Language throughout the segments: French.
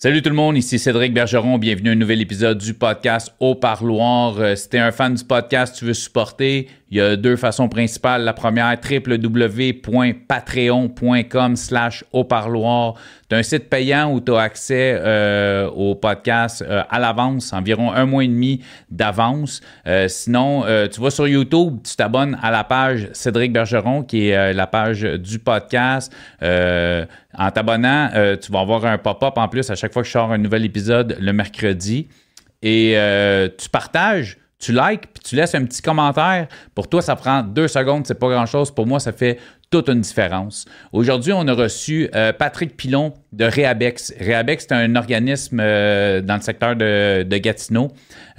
Salut tout le monde, ici Cédric Bergeron. Bienvenue à un nouvel épisode du podcast Au Parloir. Euh, si t'es un fan du podcast, tu veux supporter, il y a deux façons principales. La première, www.patreon.com slash au parloir. Tu un site payant où tu accès euh, au podcast euh, à l'avance, environ un mois et demi d'avance. Euh, sinon, tu vas sur YouTube, tu t'abonnes à la page Cédric Bergeron, qui est la page du podcast. En t'abonnant, tu vas avoir un pop-up en plus à chaque fois que je sors un nouvel épisode le mercredi. Et tu partages tu likes, puis tu laisses un petit commentaire. Pour toi, ça prend deux secondes, c'est pas grand-chose. Pour moi, ça fait toute une différence. Aujourd'hui, on a reçu euh, Patrick Pilon de Rehabex. Rehabex, c'est un organisme euh, dans le secteur de, Gatineau,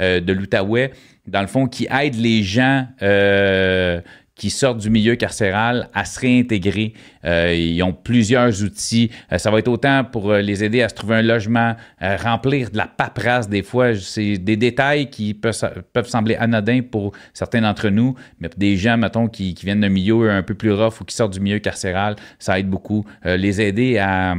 euh, de l'Outaouais, dans le fond, qui aide les gens qui sortent du milieu carcéral à se réintégrer. Euh, ils ont plusieurs outils. Euh, ça va être autant pour euh, les aider à se trouver un logement, remplir de la paperasse des fois. C'est des détails qui peuvent, sembler anodins pour certains d'entre nous, mais des gens, mettons, qui, qui viennent d'un milieu un peu plus rough ou qui sortent du milieu carcéral, ça aide beaucoup. les aider à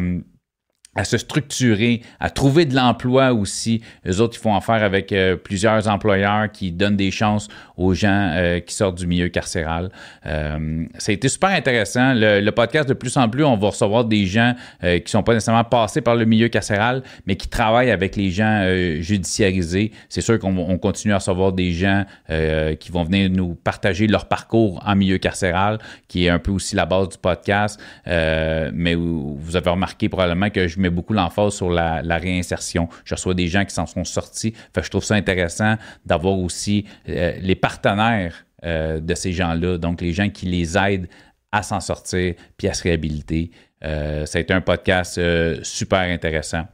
à se structurer, à trouver de l'emploi aussi. Les autres, ils font affaire avec euh, plusieurs employeurs qui donnent des chances aux gens euh, qui sortent du milieu carcéral. Euh, ça a été super intéressant. Le, podcast, de plus en plus, on va recevoir des gens qui sont pas nécessairement passés par le milieu carcéral, mais qui travaillent avec les gens judiciarisés. C'est sûr qu'on continue à recevoir des gens qui vont venir nous partager leur parcours en milieu carcéral, qui est un peu aussi la base du podcast. mais vous avez remarqué probablement que je mets beaucoup l'emphase sur la, réinsertion. Je reçois des gens qui s'en sont sortis. Je trouve ça intéressant d'avoir aussi euh, les partenaires euh, de ces gens-là, donc les gens qui les aident à s'en sortir puis à se réhabiliter. Euh, ça a été un podcast super intéressant.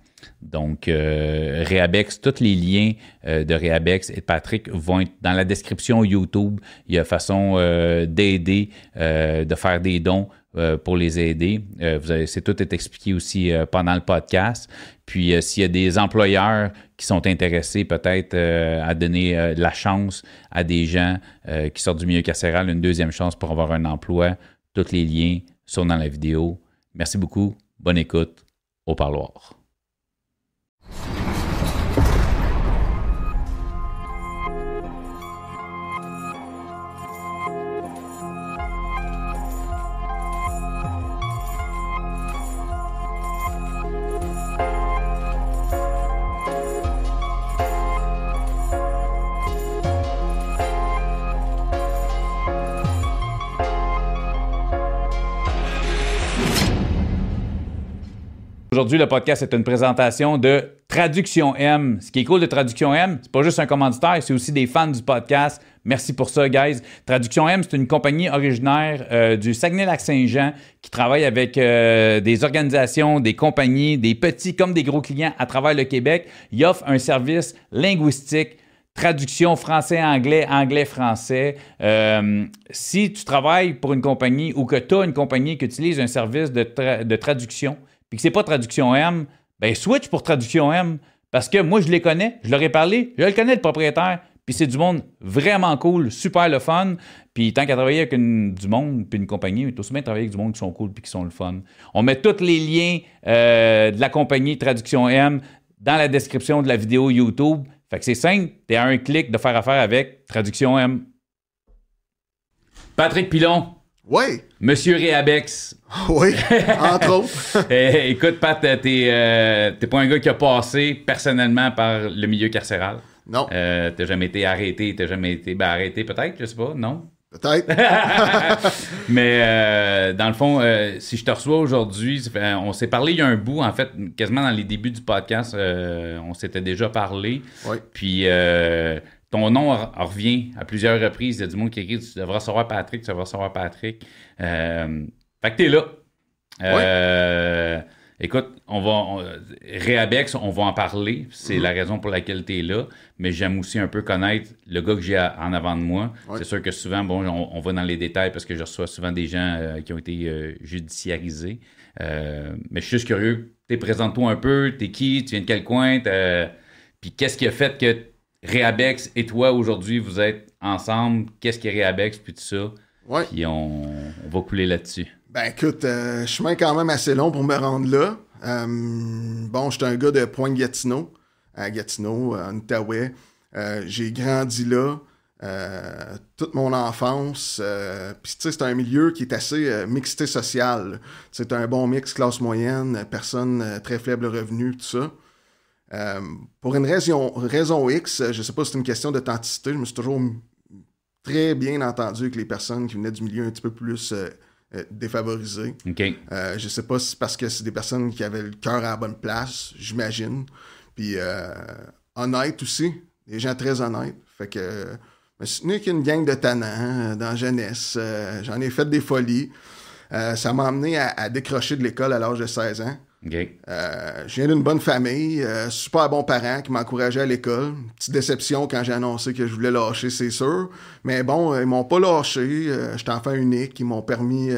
Donc, Réabex, tous les liens de Réabex et de Patrick vont être dans la description YouTube. Il y a façon d'aider, de faire des dons. Euh, pour les aider. Euh, c'est tout est expliqué aussi euh, pendant le podcast. Puis s'il y a des employeurs qui sont intéressés peut-être à donner la chance à des gens qui sortent du milieu carcéral, une deuxième chance pour avoir un emploi, tous les liens sont dans la vidéo. Merci beaucoup. Bonne écoute. Au parloir. Aujourd'hui, le podcast est une présentation de Traduction M. Ce qui est cool de Traduction M, c'est pas juste un commanditaire, c'est aussi des fans du podcast. Merci pour ça, guys. Traduction M, c'est une compagnie originaire euh, du Saguenay-Lac-Saint-Jean qui travaille avec euh, des organisations, des compagnies, des petits comme des gros clients à travers le Québec. Ils offrent un service linguistique traduction français-anglais, anglais-français. Euh, si tu travailles pour une compagnie ou que tu as une compagnie qui utilise un service de, de traduction, puis que c'est pas traduction M, ben switch pour traduction M. Parce que moi, je les connais, je leur ai parlé, je le connais, le propriétaire. Puis c'est du monde vraiment cool, super le fun. Puis tant qu'à travailler avec du monde puis une compagnie, est aussi bien travailler avec du monde qui sont cool puis qui sont le fun. On met tous les liens euh, de la compagnie Traduction M dans la description de la vidéo YouTube. Fait que c'est simple, t'es à un clic de faire affaire avec Traduction M. Patrick Pilon, oui. Monsieur Réabex. Oui, entre autres. Eh, écoute, Pat, t'es, euh, t'es pas un gars qui a passé personnellement par le milieu carcéral. Non. Euh, t'as jamais été arrêté, t'as jamais été ben, arrêté peut-être, je sais pas, non? Peut-être. Mais euh, dans le fond, si je te reçois aujourd'hui, on s'est parlé il y a un bout, en fait, quasiment dans les débuts du podcast, on s'était déjà parlé. Oui. Puis ton nom revient à plusieurs reprises. Il y a du monde qui écrit Tu devras savoir Patrick, tu devras savoir Patrick. Euh, fait que t'es là. Euh, écoute, on va. On, Réabex, on va en parler. C'est la raison pour laquelle tu es là. Mais j'aime aussi un peu connaître le gars que j'ai en avant de moi. C'est sûr que souvent, bon, on, va dans les détails parce que je reçois souvent des gens euh, qui ont été judiciarisés. mais je suis juste curieux. Présente-toi un peu. T'es qui? Tu viens de quel coin? Puis qu'est-ce qui a fait que Réabex et toi, aujourd'hui, vous êtes ensemble. Qu'est-ce qu'est Réabex, puis tout ça? Ouais. Puis on, va couler là-dessus. Ben écoute, euh, chemin quand même assez long pour me rendre là. Euh, bon, j'étais un gars de Pointe-Gatineau, à Gatineau, en Outaouais. Euh, j'ai grandi là. Euh, toute mon enfance. Euh, Puis, tu sais, c'est un milieu qui est assez mixité sociale. C'est un bon mix classe moyenne, personnes euh, très faible revenu, tout ça. Euh, pour une raison, raison X, je sais pas si c'est une question d'authenticité, je me suis toujours très bien entendu avec les personnes qui venaient du milieu un petit peu plus euh, euh, défavorisé. Je sais pas si c'est parce que c'est des personnes qui avaient le cœur à la bonne place, j'imagine. Puis honnête aussi, des gens très honnêtes. Fait que je me suis tenu avec une gang de tannants dans la jeunesse. J'en ai fait des folies. Ça m'a amené à, à décrocher de l'école à l'âge de 16 ans. Euh, je viens d'une bonne famille, euh, super bons parents qui m'encourageaient à l'école. Petite déception quand j'ai annoncé que je voulais lâcher, c'est sûr. Mais bon, euh, ils m'ont pas lâché. Euh, J'étais enfant unique. Ils m'ont permis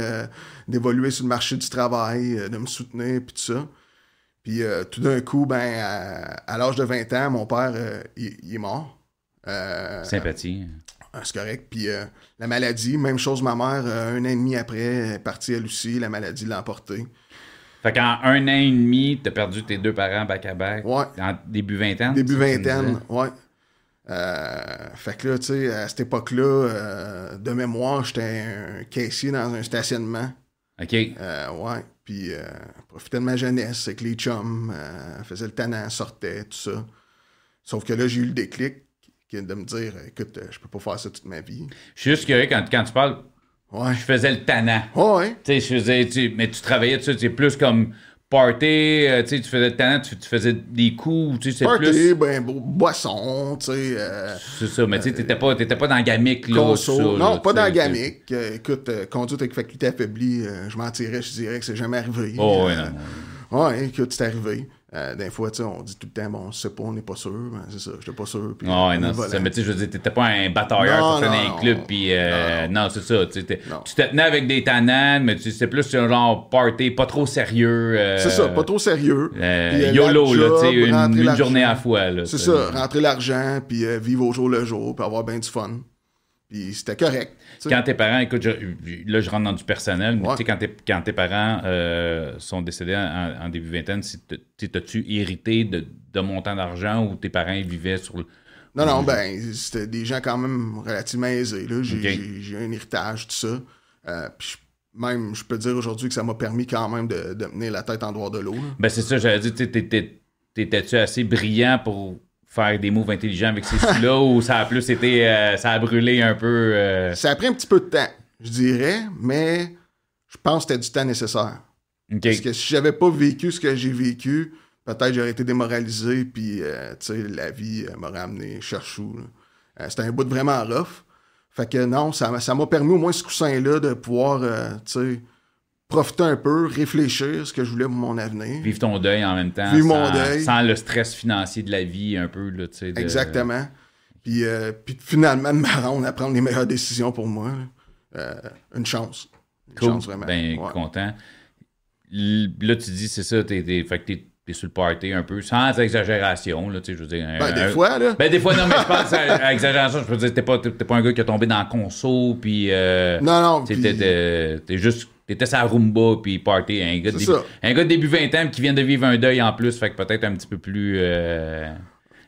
d'évoluer sur le marché du travail, de me soutenir, puis tout ça. Puis tout d'un coup, ben, à, à l'âge de 20 ans, mon père, il, il est mort. Sympathie. c'est correct. Puis la maladie, même chose, ma mère, un an et demi après, est partie elle aussi. La maladie l'a emportée. Fait qu'en un an et demi, t'as perdu tes deux parents back-à-back. Ouais. En début vingtaine. Début vingtaine, ouais. Euh, fait que là, tu sais, à cette époque-là, euh, de mémoire, j'étais un caissier dans un stationnement. OK. Euh, ouais. Puis, euh, profitais de ma jeunesse avec les chums, faisais le tannant, sortait, tout ça. Sauf que là, j'ai eu le déclic de me dire, écoute, je peux pas faire ça toute ma vie. Je suis juste curieux quand, quand tu parles, Ouais. je faisais le tannant. Ouais. Tu sais, je faisais, tu- mais tu travaillais dessus, c'est plus comme party, euh, tu sais, tu faisais le tannant, tu, tu faisais des coups, tu sais, c'est Party, plus. ben, bo- boisson, tu sais. euh, C'est ça, mais tu sais, t'étais pas, pas dans la gamique, là. Conso. ça, là, non, pas tu dans la sais, gamique. Euh, écoute, euh, conduite avec faculté affaiblie, je mentirais, je dirais que c'est jamais arrivé. Oh, ouais, non. Ouais, écoute, c'est arrivé. Euh, des fois, tu sais, on dit tout le temps, bon, on sait pas, on n'est pas sûr. Ben, c'est ça, j'étais pas sûr. puis on non, est c'est ça. Mais tu sais, je veux dire, t'étais pas un batailleur, Non, dans un club, puis euh, non, c'est ça. Tu te tenais avec des tannants, mais tu sais, c'est plus un genre party, pas trop sérieux. euh, C'est ça, pas trop sérieux. euh, Puis, euh, YOLO, là, tu sais, une, une journée à la fois, là. C'est ça, rentrer l'argent, puis euh, vivre au jour le jour, puis avoir bien du fun. Puis c'était correct. Quand tes parents, écoute, je- là, je rentre dans du personnel, mais Ouais. tu sais, quand, tes- quand tes parents euh, sont décédés en, en début vingtaine, si t'as-tu hérité de, de montant d'argent ou tes parents vivaient sur le. Non, non, ben, c'était des gens quand même relativement aisés. J'ai un héritage, tout ça. Euh, puis même, je peux dire aujourd'hui que ça m'a permis quand même de, de mener la tête en dehors de l'eau. Ben, c'est ça, j'allais dire, t'étais-tu assez brillant pour faire des moves intelligents avec ces sous-là ou ça a plus été. euh, ça a brûlé un peu. euh, Ça a pris un petit peu de temps, je dirais, mais je pense que c'était du temps nécessaire. Parce que si j'avais pas vécu ce que j'ai vécu, peut-être j'aurais été démoralisé, puis euh, tu sais, la vie euh, m'aurait amené cherchou. c'était un bout de vraiment rough. Fait que non, ça m'a ça m'a permis au moins ce coussin-là de pouvoir, tu sais, profiter un peu, réfléchir ce que je voulais pour mon avenir. Vivre ton deuil en même temps. Vivre sans, mon deuil. sans le stress financier de la vie, un peu, là, tu sais. de- Exactement. Puis, euh, puis finalement, de me rendre à prendre les meilleures décisions pour moi. Euh, une chance. Une Cool. chance, vraiment. Ben, Ouais. content. Là, tu dis, c'est ça, t'es, t'es- fait que t'es, t'es sur le party un peu, sans exagération, là, tu sais, je veux dire. un- Ben, des un- fois, là. Ben, des fois, non, mais je pense à, à exagération, je peux dire, t'es pas, t'es, pas un gars qui a tombé dans la conso, puis. euh, non, non. puis- t'es juste. T'étais sa rumba, puis party. Un gars, de début, un gars de début 20 ans qui vient de vivre un deuil en plus, fait que peut-être un petit peu plus. euh,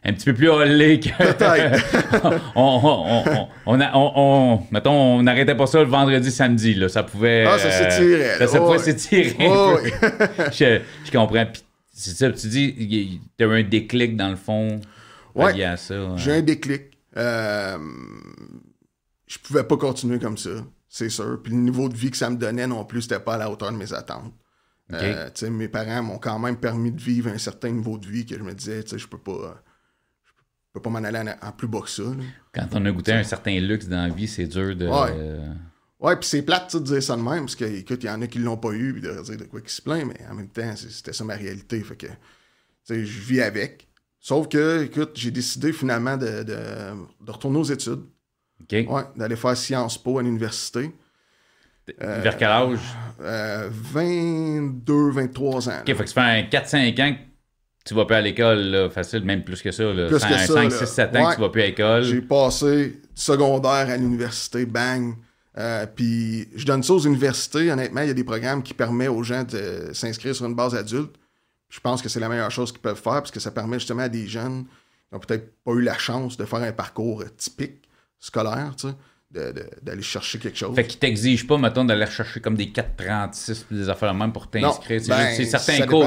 un petit peu plus hollé que. Peut-être. on, on, on, on, a- on, on- mettons, on n'arrêtait pas ça le vendredi, samedi. Là. Ça pouvait. Ah, ça s'étirait, Ça, Oh, pouvait s'étirer. Oh, je, je comprends. Puis, c'est ça, tu dis, tu as eu un déclic dans le fond. Ouais. lié à ça. J'ai un déclic. Euh, je pouvais pas continuer comme ça, c'est sûr. Puis le niveau de vie que ça me donnait non plus, c'était pas à la hauteur de mes attentes. Euh, mes parents m'ont quand même permis de vivre un certain niveau de vie que je me disais, tu sais, je peux pas. Je peux pas m'en aller en, en plus bas que ça. là. Quand on a goûté un certain luxe dans la vie, c'est dur de. Ouais. euh, Ouais, puis c'est plate de dire ça de même, parce que, écoute, il y en a qui l'ont pas eu, puis de dire de quoi qui se plaint, mais en même temps, c'était ça ma réalité. Fait que, tu sais, je vis avec. Sauf que, écoute, j'ai décidé finalement de, de, de retourner aux études. OK. Ouais, d'aller faire Sciences Po à l'université. Vers quel âge? Euh, 22, 23 ans. OK, fait que ça fait un 4-5 ans que tu vas plus à l'école, là, facile, même plus que ça. Là. Plus que 5, ça, là. 6, 7 ans Ouais. que tu vas plus à l'école. J'ai passé secondaire à l'université, bang. Euh, puis je donne ça aux universités. Honnêtement, il y a des programmes qui permettent aux gens de s'inscrire sur une base adulte. Je pense que c'est la meilleure chose qu'ils peuvent faire parce que ça permet justement à des jeunes qui n'ont peut-être pas eu la chance de faire un parcours typique scolaire, tu sais, d'aller chercher quelque chose. Fait qu'ils t'exigent pas, mettons, d'aller chercher comme des 436 des affaires même pour t'inscrire. C'est ben, juste certains ça cours.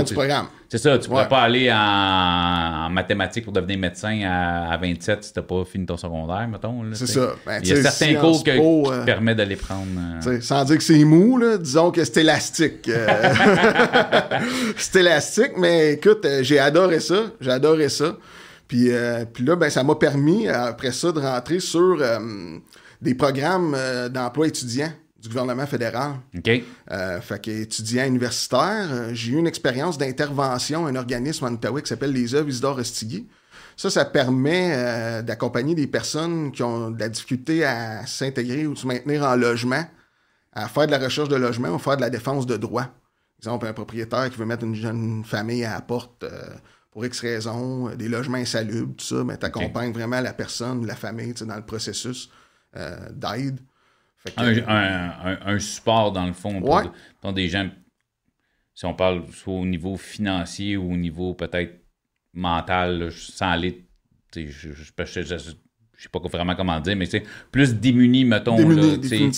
C'est ça, tu ne Ouais. pourrais pas aller en, en mathématiques pour devenir médecin à, à 27 si tu n'as pas fini ton secondaire, mettons. là, C'est ça. Ben, Il y a certains cours que- qui euh, te permettent d'aller prendre. euh, Sans dire que c'est mou, là, disons que c'est élastique. euh. c'est élastique, mais écoute, euh, j'ai adoré ça. J'ai adoré ça. Puis, euh, puis là, ben, ça m'a permis, après ça, de rentrer sur euh, des programmes euh, d'emploi étudiant du gouvernement fédéral. OK? Euh, fait qu'étudiant universitaire, euh, j'ai eu une expérience d'intervention à un organisme en Outaouais qui s'appelle les œuvres Isidore Restigui. Ça, ça permet euh, d'accompagner des personnes qui ont de la difficulté à s'intégrer ou se maintenir en logement, à faire de la recherche de logement ou faire de la défense de droit. Par exemple, un propriétaire qui veut mettre une jeune famille à la porte euh, pour X raisons, des logements insalubres, tout ça, mais tu accompagnes vraiment la personne, la famille dans le processus d'aide. Fait que- Un, un- un- un support, dans le fond, pour, Ouais. pour des gens, si on parle soit au niveau financier ou au niveau peut-être mental, là, sans aller, je je- je- je- sais pas vraiment comment dire, mais c'est plus démunis, mettons. Démunis,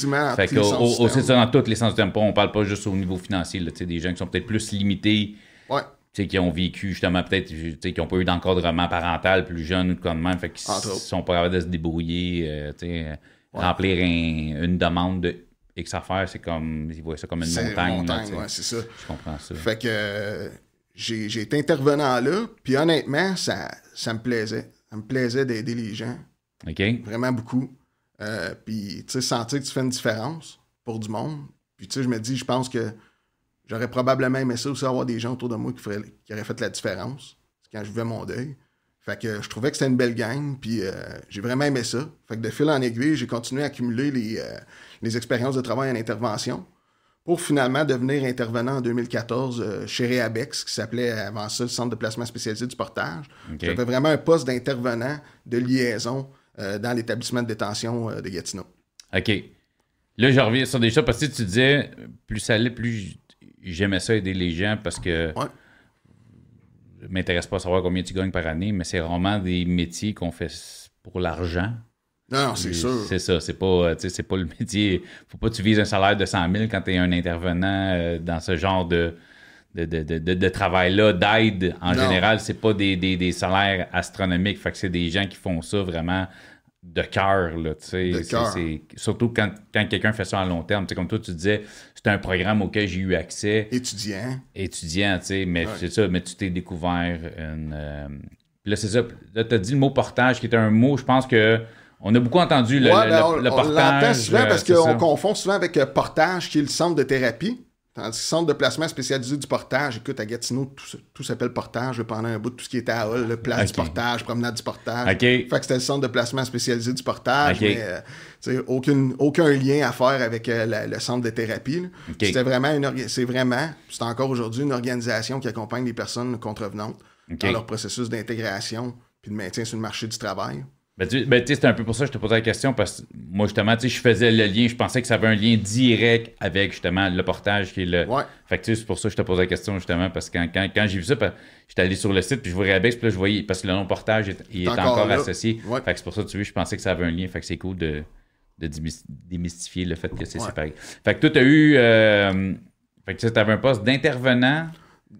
là, Fait que, au- au- c'est ça, dans tous les sens du terme. On parle pas juste au niveau financier, là, des gens qui sont peut-être plus limités, Ouais. Qui ont vécu justement peut-être, qui n'ont pas eu d'encadrement parental plus jeune ou de même, fait qu'ils sont pas capables de se débrouiller, euh, remplir un- une demande de X affaires, c'est comme, ils voient ça comme une montagne. montagne, ouais, c'est ça. Je comprends ça. Fait que euh, j'ai j'ai été intervenant là, puis honnêtement, ça, ça me plaisait. Ça me plaisait d'aider les gens, OK? vraiment beaucoup. Euh, puis, tu sais, sentir que tu fais une différence pour du monde. Puis, tu sais, je me dis, je pense que j'aurais probablement aimé ça aussi, avoir des gens autour de moi qui, feraient- qui auraient fait la différence quand je vivais mon deuil. Fait que je trouvais que c'était une belle gang, puis euh, j'ai vraiment aimé ça. Fait que de fil en aiguille, j'ai continué à accumuler les, euh, les expériences de travail en intervention pour finalement devenir intervenant en 2014 euh, chez Réabex, qui s'appelait avant ça le Centre de placement spécialisé du portage. J'avais vraiment un poste d'intervenant de liaison dans l'établissement de détention de Gatineau. OK. Là, je reviens sur des choses parce que tu disais, plus ça allait, plus j'aimais ça aider les gens parce que Ouais. je m'intéresse pas à savoir combien tu gagnes par année, mais c'est vraiment des métiers qu'on fait pour l'argent. Non, c'est sûr. C'est ça, c'est pas, euh, c'est pas le métier. Faut pas que tu vises un salaire de 100 000 quand tu es un intervenant euh, dans ce genre de, de, de, de, travail-là, d'aide. En Non. général, c'est pas des, des, des salaires astronomiques. Fait que c'est des gens qui font ça vraiment de cœur, là, tu sais. Surtout quand, quand quelqu'un fait ça à long terme. Tu sais, comme toi, tu disais, c'est un programme auquel j'ai eu accès Étudiant. étudiant, tu sais, mais Ouais. c'est ça, mais tu t'es découvert une. euh, là, c'est ça. Là, tu as dit le mot portage, qui est un mot, je pense que. On a beaucoup entendu le, Ouais, le- ben, on, le on portage. l'entend souvent euh, parce ça. qu'on confond souvent avec euh, Portage, qui est le centre de thérapie. Tandis que centre de placement spécialisé du portage, écoute, à Gatineau, tout, s'appelle portage. pendant un bout, tout ce qui était à Hall, le place du portage, promenade du portage. OK. Fait que c'était le centre de placement spécialisé du portage, mais euh, aucune, aucun lien à faire avec euh, la- le centre de thérapie. C'était vraiment une c'est vraiment, c'est encore aujourd'hui une organisation qui accompagne les personnes contrevenantes dans leur processus d'intégration puis de maintien sur le marché du travail. Ben, tu ben, sais, c'est un peu pour ça que je te posais la question, parce que moi, justement, tu sais, je faisais le lien, je pensais que ça avait un lien direct avec, justement, le portage qui est le. Ouais. Fait que, c'est pour ça que je te posais la question, justement, parce que quand, quand, quand j'ai vu ça, j'étais allé sur le site, puis je voyais Abex, puis là, je voyais, parce que le nom portage, est- il est encore associé. Ouais. Fait que c'est pour ça que tu vois, je pensais que ça avait un lien. Fait que c'est cool de, de démys- démystifier le fait que c'est Ouais. séparé. Fait que toi, tu as eu. euh, fait que tu avais un poste d'intervenant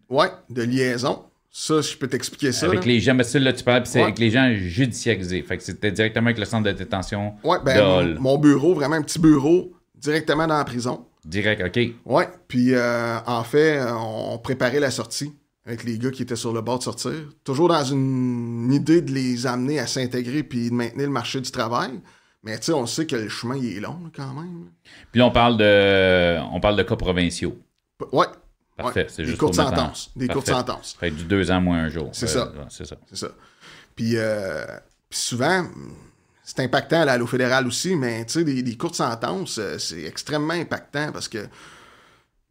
Ouais, de liaison. Ça, je peux t'expliquer ça. avec là. les gens. Ça, là, tu puis c'est Ouais. avec les gens judiciarisés. Fait que c'était directement avec le centre de détention Ouais, ben, mon, bureau, vraiment un petit bureau, directement dans la prison. Direct, OK. Ouais, puis euh, en fait, euh, on préparait la sortie avec les gars qui étaient sur le bord de sortir. Toujours dans une idée de les amener à s'intégrer puis de maintenir le marché du travail. Mais tu sais, on sait que le chemin, il est long quand même. Puis là, on parle de, on parle de cas provinciaux. Ouais. Parfait, ouais. c'est Des juste courtes mettre en- sentences. Des courtes sentences. Fait du deux ans moins un jour. C'est Euh, ça. C'est ça. C'est ça. Puis, euh, puis souvent, c'est impactant à l'eau fédérale aussi, mais tu sais, des, des courtes sentences, euh, c'est extrêmement impactant parce que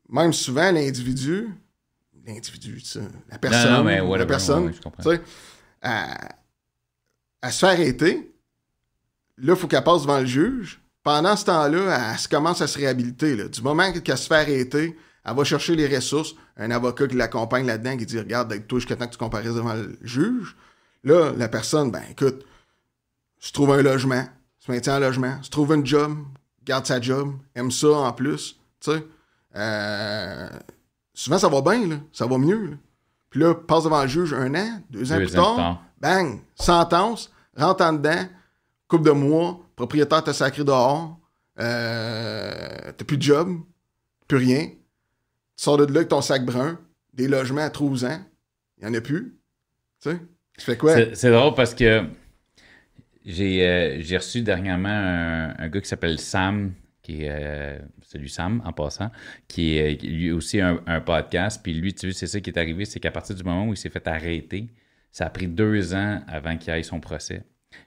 même souvent, l'individu, l'individu, tu sais, la personne, non, mais la personne, ouais, à, se faire arrêter, là, il faut qu'elle passe devant le juge. Pendant ce temps-là, elle commence à se réhabiliter. là. Du moment qu'elle se fait arrêter, Elle va chercher les ressources, un avocat qui l'accompagne là-dedans, qui dit Regarde, toi jusqu'à temps que tu comparaisses devant le juge. Là, la personne, ben écoute, se trouve un logement, se maintient en logement, se trouve un job, garde sa job, aime ça en plus. Tu sais. Euh, souvent, ça va bien, là, ça va mieux. Là. Puis là, passe devant le juge un an, deux ans, Deux plus, ans tard, bang, sentence, rentre en dedans, coupe de mois, propriétaire t'a sacré dehors, euh, t'as plus de job, plus rien. Tu sors de là avec ton sac brun, des logements à 12 ans, il y en a plus. Tu sais, tu fais quoi? C'est- drôle parce que j'ai euh, reçu dernièrement un, gars qui s'appelle Sam, qui est euh, celui Sam en passant, qui est qui, lui aussi un, podcast. Puis lui, tu vois, c'est ça qui est arrivé, c'est qu'à partir du moment où il s'est fait arrêter, ça a pris deux ans avant qu'il aille son procès.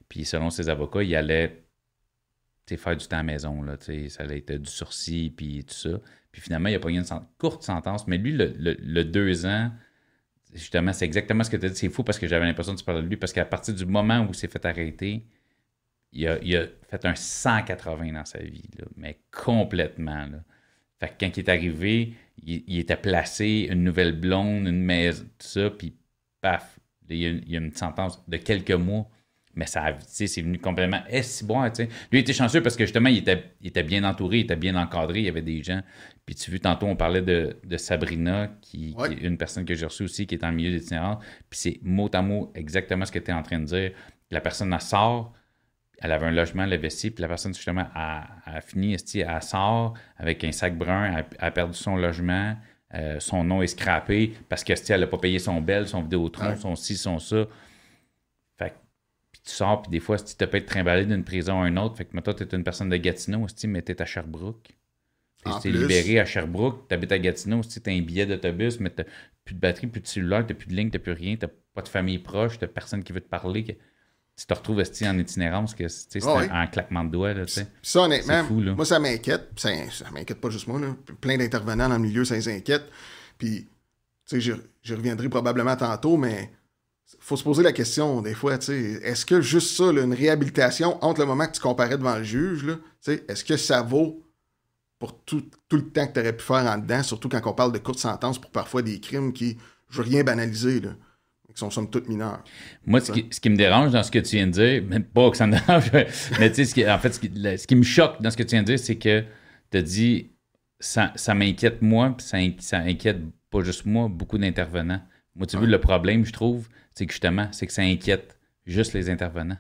Puis selon ses avocats, il allait sais, faire du temps à maison, là, sais, ça allait être du sursis, puis tout ça. Puis finalement, il a pas eu une courte sentence, mais lui, le, deux ans, justement, c'est exactement ce que tu as dit. C'est fou parce que j'avais l'impression que tu parlais de lui, parce qu'à partir du moment où il s'est fait arrêter, il a, fait un 180 dans sa vie, mais complètement. Fait que quand il est arrivé, il, était placé, une nouvelle blonde, une maison, tout ça, puis paf, il y, a, il y a une sentence de quelques mois. Mais ça, a- tu sais, c'est venu complètement. Eh, si bon, tu sais. Lui, il était chanceux parce que justement, il était, il était bien entouré, il était bien encadré, il y avait des gens. Puis tu vois, tantôt, on parlait de, de Sabrina, qui, Ouais. qui est une personne que j'ai reçue aussi, qui est en milieu d'itinérance. Puis c'est mot à mot exactement ce que tu es en train de dire. La personne, elle sort, elle avait un logement, elle avait ci, puis la personne, justement, a, a fini, elle sort avec un sac brun, elle, elle a perdu son logement, euh, son nom est scrappé parce que, elle n'a pas payé son bel, son Vidéotron, Ouais. son ci, son ça. Tu sors, puis des fois, si tu peux être trimballé d'une prison à une autre, fait que, toi, tu es une personne de Gatineau, mais tu es à Sherbrooke. Tu es libéré à Sherbrooke, tu habites à Gatineau, tu as un billet d'autobus, mais tu plus de batterie, plus de cellulaire, tu plus de ligne, tu plus rien, tu pas de famille proche, tu personne qui veut te parler. que- tu te retrouves en itinérance, que c'est Ah un, un claquement de doigts. Là, ça, honnêtement, C'est fou, là. moi, ça m'inquiète. Ça, ça m'inquiète pas juste moi. Là. Plein d'intervenants dans le milieu, ça les inquiète. Puis, tu sais, j'y reviendrai probablement tantôt, mais faut se poser la question, des fois, tu sais, est-ce que juste ça, là, une réhabilitation entre le moment que tu comparais devant le juge, est-ce que ça vaut pour tout, tout le temps que tu aurais pu faire en dedans, surtout quand on parle de courtes sentences pour parfois des crimes qui, je veux rien banaliser, là, qui sont somme toute mineurs. Moi, ce qui, ce qui me dérange dans ce que tu viens de dire, même pas que ça me dérange, mais tu sais, en fait, ce qui, le- ce qui me choque dans ce que tu viens de dire, c'est que tu as dit ça, ça m'inquiète moi, puis ça, in- ça inquiète pas juste moi, beaucoup d'intervenants. Moi, tu veux, le problème, je trouve, c'est que justement, c'est que ça inquiète juste les intervenants.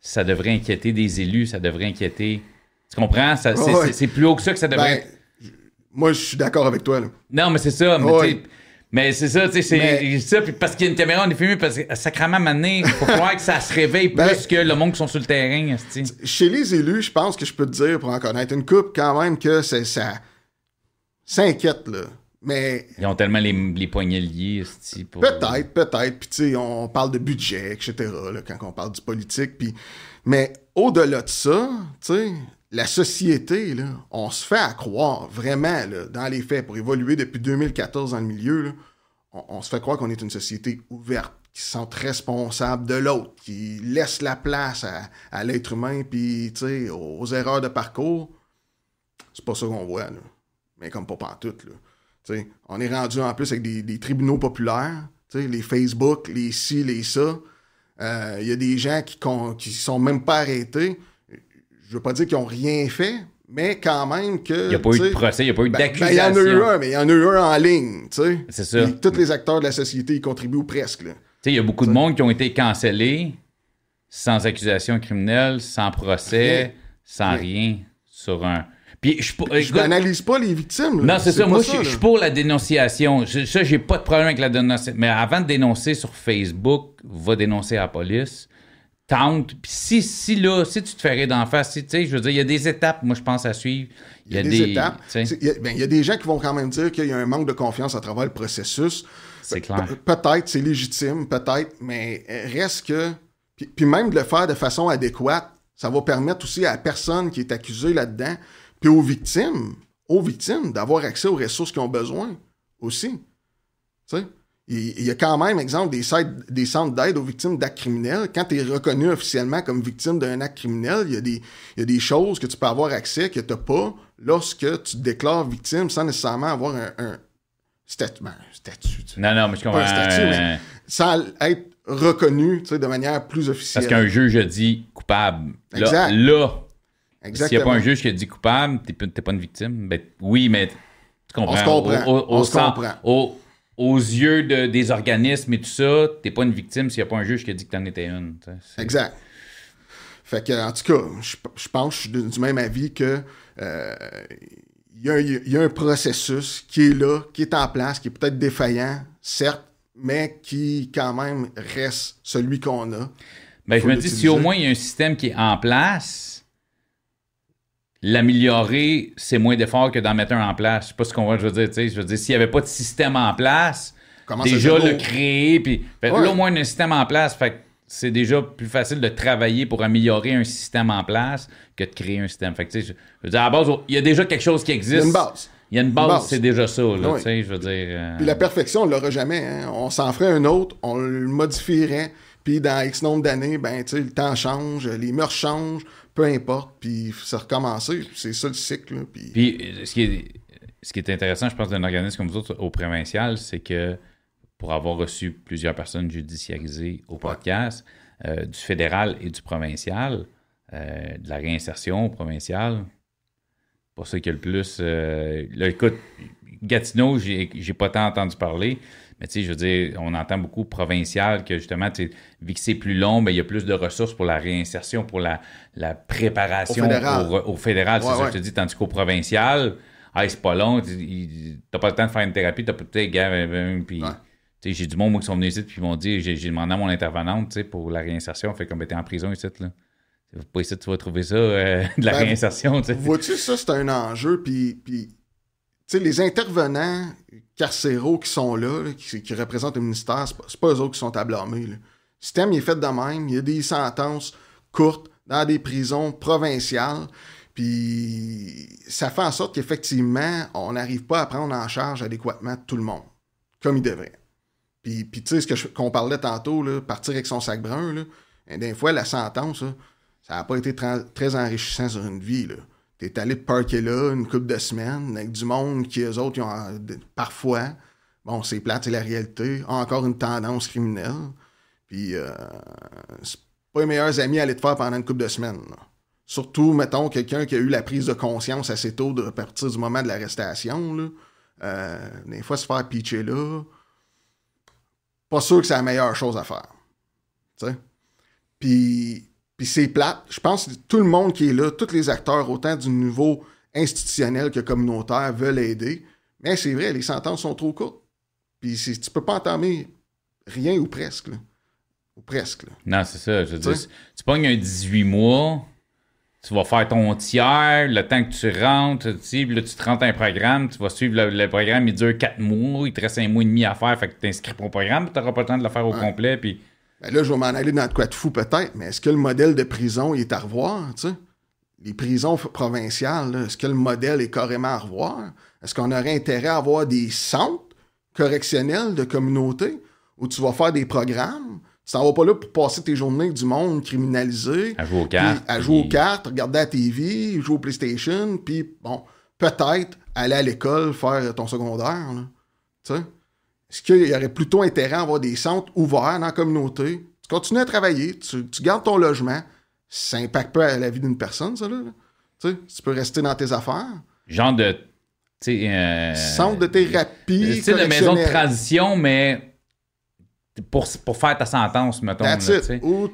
Ça devrait inquiéter des élus, ça devrait inquiéter. Tu comprends? Ça- c'est, Ouais. c'est- c'est plus haut que ça que ça devrait. Ben, moi, je suis d'accord avec toi, là. Non, mais c'est ça. Mais, Ouais. mais c'est ça, tu sais, c'est Mais- ça. Puis parce qu'il y a une caméra, on est filmé, parce que sacrément, maintenant, il faut croire que ça se réveille Ben- plus que le monde qui sont sur le terrain. Chez les élus, je pense que je peux te dire, pour en connaître une coupe, quand même, que c'est ça. Ça inquiète, là. Mais Ils ont tellement les, les poignets liés. pour- peut-être, peut-être. Puis, tu sais, on parle de budget, etc., là, quand on parle du politique. Puis, mais au-delà de ça, tu sais, la société, là, on se fait à croire, vraiment, là, dans les faits, pour évoluer depuis 2014 dans le milieu, là, on, on se fait croire qu'on est une société ouverte, qui se sent responsable de l'autre, qui laisse la place à, à l'être humain, puis, tu sais, aux, aux erreurs de parcours. C'est pas ça qu'on voit, là. Mais comme pas pantoute, là. Tu sais, on est rendu en plus avec des, des tribunaux populaires, les Facebook, les ci, les ça. Euh, Il y a des gens qui, qui sont même pas arrêtés. Je veux pas dire qu'ils ont rien fait, mais quand même que. Il n'y a pas eu de procès, il n'y a pas eu ben, ben, d'accusation. il y en a eu un, mais il y en a eu un en ligne. C'est ça. Tous les acteurs de la société y contribuent presque, il y a beaucoup de monde qui ont été cancellés sans accusation criminelle, sans procès, Rien. sans Rien. rien, sur un. Puis je, banalise pas les victimes, là. Non, c'est ça. Moi, ça, je, suis pour la dénonciation. Je- ça, j'ai pas de problème avec la dénonciation. Mais avant de dénoncer sur Facebook, va dénoncer à la police. Tente. Puis si, si là, si tu te ferais d'en face, si, tu sais, je veux dire, il y a des étapes, moi, je pense, à suivre. Il y a des, étapes. tu sais, C'est- Il y, a, ben, il y a des gens qui vont quand même dire qu'il y a un manque de confiance à travers le processus. C'est clair. pe- Peut-être, c'est légitime, peut-être, mais reste que. Puis, puis même de le faire de façon adéquate, ça va permettre aussi à la personne qui est accusée là-dedans, puis aux victimes, aux victimes, d'avoir accès aux ressources qu'ils ont besoin aussi. Il y a quand même, exemple, des, sites, des centres d'aide aux victimes d'actes criminels. Quand tu es reconnu officiellement comme victime d'un acte criminel, il y, a des, il y a des choses que tu peux avoir accès que tu n'as pas lorsque tu te déclares victime sans nécessairement avoir un, un statut. Ben, statut non, non, mais je comprends. Pas un statut, mais sans être reconnu de manière plus officielle. Parce qu'un juge a dit coupable. Là, exact. là s'il n'y a pas un juge qui a dit coupable, tu n'es pas une victime. Ben, oui, mais tu comprends. On se comprend. Au, On se comprend aux yeux de, des organismes et tout ça, t'es pas une victime s'il n'y a pas un juge qui a dit que t'en étais une. Exact. Fait que, en tout cas, je, pense que je suis du même avis que euh, il y, a un processus qui est là, qui est en place, qui est peut-être défaillant, certes, mais qui quand même reste celui qu'on a. Ben, je me dis, si au moins il y a un système qui est en place, l'améliorer, c'est moins d'efforts que d'en mettre un en place. Je sais pas ce qu'on va, je veux dire, tu sais, je veux dire, s'il n'y avait pas de système en place, déjà le créer, puis là, au moins un système en place, fait c'est déjà plus facile de travailler pour améliorer un système en place que de créer un système. Fait que, je, veux dire, à la base, il y a déjà quelque chose qui existe. Il y a une base. Il y a une base, c'est déjà ça, là, je veux dire... Euh, puis la perfection, on l'aura jamais. Hein. On s'en ferait un autre, on le modifierait, puis dans X nombre d'années, ben, tu sais, le temps change, les mœurs changent, peu importe, puis ça recommencer. C'est ça le cycle. puis... puis ce, qui est, ce qui est intéressant, je pense, d'un organisme comme vous autres au provincial, c'est que pour avoir reçu plusieurs personnes judiciarisées au podcast, euh, du fédéral et du provincial, euh, de la réinsertion provinciale, pour ceux qui ont le plus. Euh, là, écoute, Gatineau, j'ai pas tant entendu parler, mais tu sais, je veux dire, on entend beaucoup provincial que justement, vu que c'est plus long, ben, il y a plus de ressources pour la réinsertion, pour la, la préparation au fédéral. c'est ça que je te dis. Tandis qu'au provincial, ah, c'est pas long, t'as pas le temps de faire une thérapie, t'as peut-être, ben, ben, puis. J'ai du monde moi, qui sont venus ici puis ils m'ont dit j'ai demandé à mon intervenante pour la réinsertion. Fait comme t'es en prison ici. Là. Pas ici tu vas trouver ça, euh, de la ben, réinsertion. Vois-tu, ça, c'est un enjeu. Puis, puis les intervenants carcéraux qui sont là, qui, représentent le ministère, c'est pas, pas eux autres qui sont à blâmer. Le système est fait de même. Il y a des sentences courtes dans des prisons provinciales. Puis ça fait en sorte qu'effectivement, on n'arrive pas à prendre en charge adéquatement tout le monde, comme il devrait. Puis, puis ce qu'on parlait tantôt, partir avec son sac brun, là, des fois, la sentence, ça n'a pas été très enrichissant sur une vie. T'es allé parker là une couple de semaines avec du monde qui, eux autres, ont, parfois, bon, c'est plate, c'est la réalité, encore une tendance criminelle. Puis, euh, c'est pas les meilleurs amis à aller te faire pendant une couple de semaines. Surtout, mettons, quelqu'un qui a eu la prise de conscience assez tôt de, à partir du moment de l'arrestation. Euh, des fois, se faire pitcher là, pas sûr que c'est la meilleure chose à faire. sais Puis puis c'est plate. Je pense que tout le monde qui est là, tous les acteurs, autant du niveau institutionnel que communautaire, veulent aider. Mais c'est vrai, les sentences sont trop courtes. Puis tu peux pas entamer rien ou presque. Ou presque. Non, c'est ça. Je veux tu pognes un 18 mois, tu vas faire ton tiers, le temps que tu rentres, tu là, tu te rentres un programme, tu vas suivre le, programme, il dure 4 mois, il te reste un mois et demi à faire, fait que tu t'inscris pour le programme, tu n'auras pas le temps de le faire au complet, puis ben là, je vais m'en aller dans de quoi de fou peut-être, mais est-ce que le modèle de prison est à revoir? Les prisons provinciales, est-ce que le modèle est carrément à revoir? Est-ce qu'on aurait intérêt à avoir des centres correctionnels de communauté où tu vas faire des programmes? Tu t'en vas pas là pour passer tes journées du monde criminalisé. À jouer aux cartes. À jouer aux cartes, regarder la TV, jouer au PlayStation, puis bon, peut-être aller à l'école faire ton secondaire. Tu sais? Est-ce qu'il y aurait plutôt intérêt à avoir des centres ouverts dans la communauté? Tu continues à travailler, tu, gardes ton logement. Ça impacte pas la vie d'une personne, ça, là. Tu, tu peux rester dans tes affaires. Genre de. Euh, Centre de thérapie. C'est de maison de transition, mais pour, pour faire ta sentence, mettons. Là,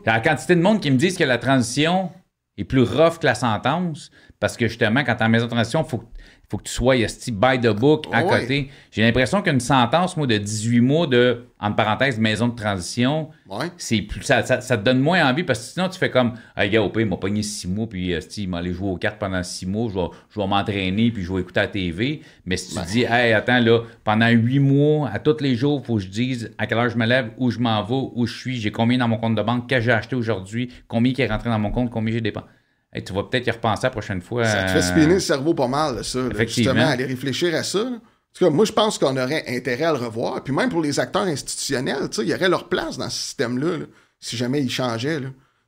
La quantité de monde qui me disent que la transition est plus rough que la sentence, parce que justement, quand tu es en maison de transition, il faut, faut que tu sois esti by the book à côté. J'ai l'impression qu'une sentence, moi, de 18 mois de, entre parenthèses, maison de transition, c'est plus, ça, ça, te donne moins envie parce que sinon, tu fais comme, ah, gars, au il m'a pogné 6 mois, puis esti, il m'a allé jouer aux cartes pendant 6 mois, je vais, je vais m'entraîner, puis je vais écouter la TV. Mais si tu dis, hey, attends, là, pendant 8 mois, à tous les jours, il faut que je dise à quelle heure je me lève, où je m'en vais, où je suis, j'ai combien dans mon compte de banque, qu'est-ce que j'ai acheté aujourd'hui, combien qui est rentré dans mon compte, combien j'ai dépensé tu vas peut-être y repenser la prochaine fois. Ça te fait spinner le cerveau pas mal, ça. Effectivement. justement, aller réfléchir à ça. tout cas, moi, je pense qu'on aurait intérêt à le revoir. Puis même pour les acteurs institutionnels, il y aurait leur place dans ce système-là, là, si jamais ils changeaient.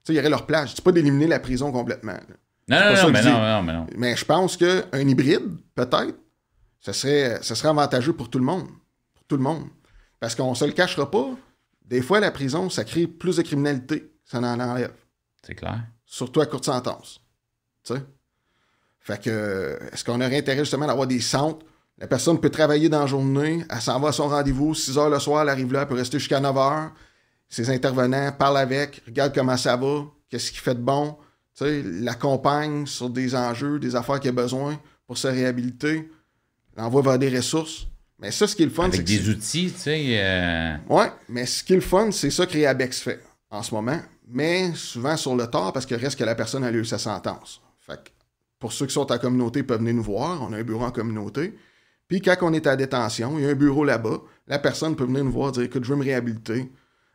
Il y aurait leur place. Je dis pas d'éliminer la prison complètement. Non, non, non, mais non, non, mais non. Mais je pense qu'un hybride, peut-être, ce serait, ce serait avantageux pour tout le monde. Pour tout le monde. Parce qu'on se le cachera pas, des fois, la prison, ça crée plus de criminalité. Ça en enlève. C'est clair. Surtout à courte sentence. Tu sais? Fait que, est-ce qu'on aurait intérêt justement d'avoir des centres? La personne peut travailler dans la journée, elle s'en va à son rendez-vous, 6 heures le soir, elle arrive là, elle peut rester jusqu'à 9 heures. Ses intervenants parlent avec, regardent comment ça va, qu'est-ce qu'il fait de bon, tu sais, l'accompagne sur des enjeux, des affaires qu'il a besoin pour se réhabiliter, l'envoie vers des ressources. Mais ça, ce qui est le fun, c'est que des outils, tu sais. euh, Ouais, mais ce qui est le fun, c'est ça que Réabex fait en ce moment. Mais souvent sur le tard parce qu'il reste que la personne a eu sa sentence. Fait que pour ceux qui sont en communauté, ils peuvent venir nous voir. On a un bureau en communauté. Puis quand on est à détention, il y a un bureau là-bas. La personne peut venir nous voir dire Écoute, je veux me réhabiliter.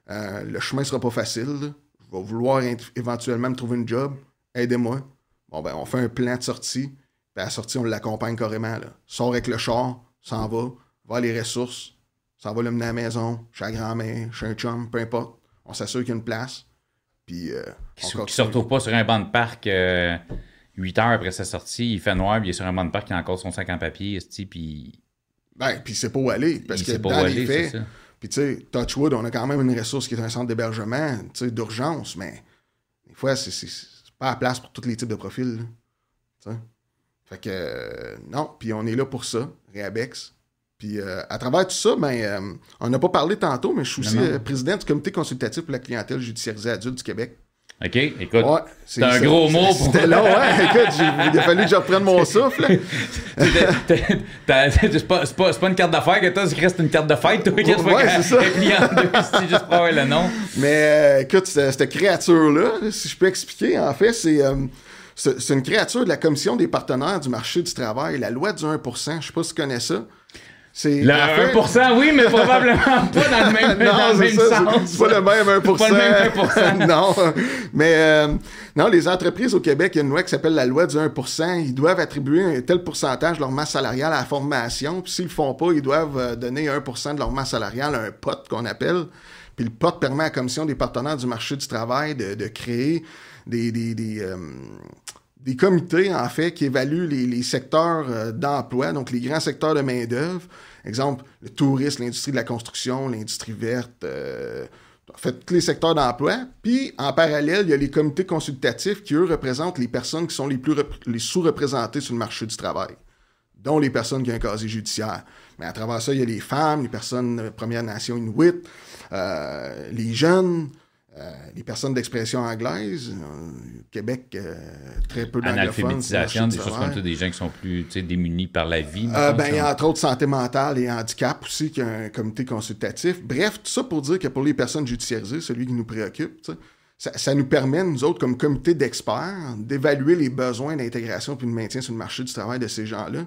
Euh, le chemin sera pas facile. Je vais vouloir éventuellement me trouver une job. Aidez-moi. Bon, ben, on fait un plan de sortie. Puis à la sortie, on l'accompagne carrément. Sort avec le char, s'en va, va à les ressources, s'en va le mener à la maison, chez la grand-mère, chez un chum, peu importe. On s'assure qu'il y a une place. Puis, euh, qui on se- retrouve pas sur un banc de parc 8 heures après sa sortie, il fait noir, puis il est sur un banc de parc, il a encore son sac en papier, puis Ben, puis c'est pas où aller. Parce il que dans les aller, faits. Puis, tu sais, Touchwood, on a quand même une ressource qui est un centre d'hébergement, tu sais, d'urgence, mais des fois, c'est, pas la place pour tous les types de profils. là. Fait que, euh, non, puis on est là pour ça, Réabex. Puis, euh, à travers tout ça, ben, euh, on n'a pas parlé tantôt, mais je suis aussi euh, président du comité consultatif pour la clientèle judiciarisée adulte du Québec. OK, écoute. Ouais, c'est un gros mot pour- C'était long, ouais. Écoute, il a fallu que je reprenne mon souffle. C'est pas, pas- pas une carte d'affaires que t'as, c'est une carte de fête, toi, Chris, Ouais, pas c'est ça. c'est juste pour avoir le nom. Mais euh, écoute, cette, créature-là, si je peux expliquer, en fait, c'est c'est c'est une créature de la Commission des partenaires du marché du travail, la loi du 1%. Je sais pas si tu connais ça. C'est Le en fait- 1%, oui, mais probablement pas dans le même, dans le non, c'est même ça, c'est- sens. c'est pas le même 1%. pas le même 1%. non, mais euh, non, les entreprises au Québec, il y a une loi qui s'appelle la loi du 1%. Ils doivent attribuer un tel pourcentage de leur masse salariale à la formation. Puis s'ils le font pas, ils doivent euh, donner 1% de leur masse salariale à un pot qu'on appelle. Puis le pot permet à la Commission des partenaires du marché du travail de, de créer des, des, des, euh, des comités, en fait, qui évaluent les, secteurs euh, d'emploi, donc les grands secteurs de main-d'œuvre. Exemple, le tourisme, l'industrie de la construction, l'industrie verte, euh, en fait, tous les secteurs d'emploi. Puis, en parallèle, il y a les comités consultatifs qui, eux, représentent les personnes qui sont les plus les sous-représentées sur le marché du travail, dont les personnes qui ont un casier judiciaire. Mais à travers ça, il y a les femmes, les personnes de Première Nation Inuit, euh, les jeunes, euh, les personnes d'expression anglaise. Euh, Québec, euh, très peu d'anglophones. Analphabétisation, des choses comme ça, des gens qui sont plus démunis par la vie. Euh, mettons, ben, entre autres santé mentale et handicap aussi, qui a un comité consultatif. Bref, tout ça pour dire que pour les personnes judiciarisées, celui qui nous préoccupe, ça nous permet, nous autres, comme comité d'experts, d'évaluer les besoins d'intégration puis de maintien sur le marché du travail de ces gens-là,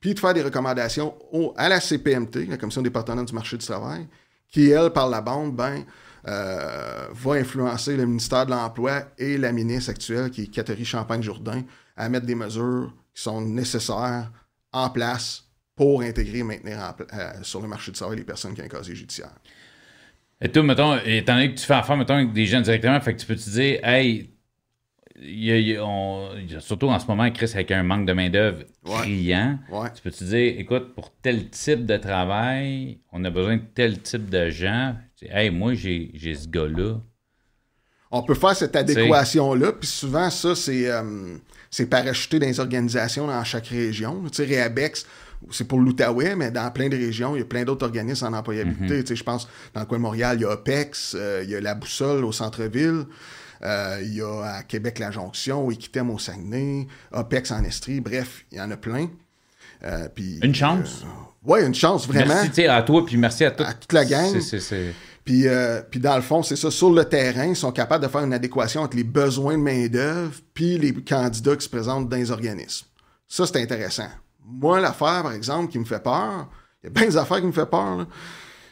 puis de faire des recommandations au- à la CPMT, la Commission des partenaires du marché du travail, qui, elle, par la bande, ben, euh, va influencer le ministère de l'Emploi et la ministre actuelle, qui est Catherine Champagne-Jourdain, à mettre des mesures qui sont nécessaires en place pour intégrer et maintenir en euh, sur le marché du travail les personnes qui ont un casier judiciaire. Et toi, mettons, étant donné que tu fais affaire, mettons, avec des gens directement, fait que tu peux te dire, hey, il y a- il y a- on- surtout en ce moment, Chris, avec un manque de main-d'œuvre Ouais. criant, Ouais. tu peux te dire, écoute, pour tel type de travail, on a besoin de tel type de gens. Hey, moi, j'ai j'ai ce gars-là. On peut faire cette adéquation-là, puis souvent, ça, c'est euh, c'est parachuté dans les organisations dans chaque région. Tu sais, Réabex, c'est pour l'Outaouais, mais dans plein de régions, il y a plein d'autres organismes en employabilité. Tu sais, je pense, dans le coin de Montréal, il y a OPEX, euh, il y a La Boussole au centre-ville, euh, il y a à Québec la Jonction, Equitem au Saguenay, OPEX en Estrie, bref, il y en a plein. Euh, Une chance? Ouais, une chance, vraiment. Merci à toi, puis merci à, tout- À toute la gang. C'est- Puis, euh, puis dans le fond, c'est ça, sur le terrain, ils sont capables de faire une adéquation entre les besoins de main-d'œuvre puis les candidats qui se présentent dans les organismes. Ça, c'est intéressant. Moi, l'affaire, par exemple, qui me fait peur, il y a bien des affaires qui me fait peur,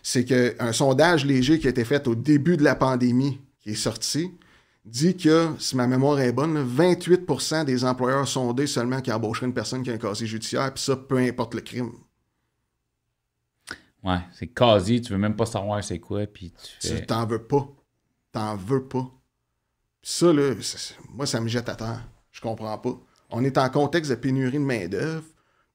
c'est qu'un sondage léger qui a été fait au début de la pandémie, qui est sorti, dit que, si ma mémoire est bonne, là, 28% des employeurs sondés seulement qui embaucheraient une personne qui a un casier judiciaire, puis ça, peu importe le crime. Ouais, c'est quasi, tu veux même pas savoir c'est quoi, puis tu Tu t'en veux pas. T'en veux pas. Puis ça, là, moi, ça me jette à terre. Je comprends pas. On est en contexte de pénurie de main-d'œuvre,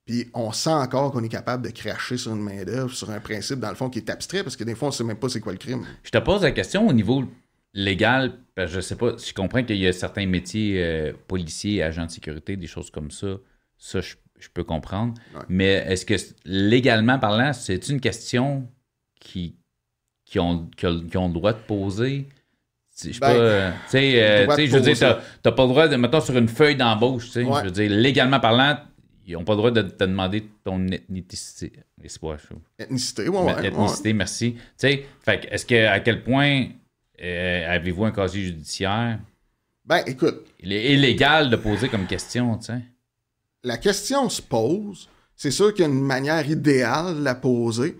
puis on sent encore qu'on est capable de cracher sur une main-d'œuvre, sur un principe, dans le fond, qui est abstrait, parce que des fois, on sait même pas c'est quoi le crime. Je te pose la question au niveau légal, parce que je sais pas, je comprends qu'il y a certains métiers, euh, policiers, agents de sécurité, des choses comme ça. Ça, je, je peux comprendre. Ouais. Mais est-ce que légalement parlant, c'est une question qui, qui, ont, qui, ont, qui ont le droit de poser? Je sais Ben, pas, tu sais, euh, je veux dire, t'as t'as pas le droit de, mettons, sur une feuille d'embauche, tu sais, Ouais. je veux dire, légalement parlant, ils n'ont pas le droit de te demander ton ethnicité. Pas, je- Ethnicité, ouais, ouais. ouais. ethnicité, merci. Tu sais, fait que est-ce que à quel point euh, avez-vous un casier judiciaire? Ben, écoute, Il est illégal de poser comme question, tu sais. La question se pose. C'est sûr qu'il y a une manière idéale de la poser.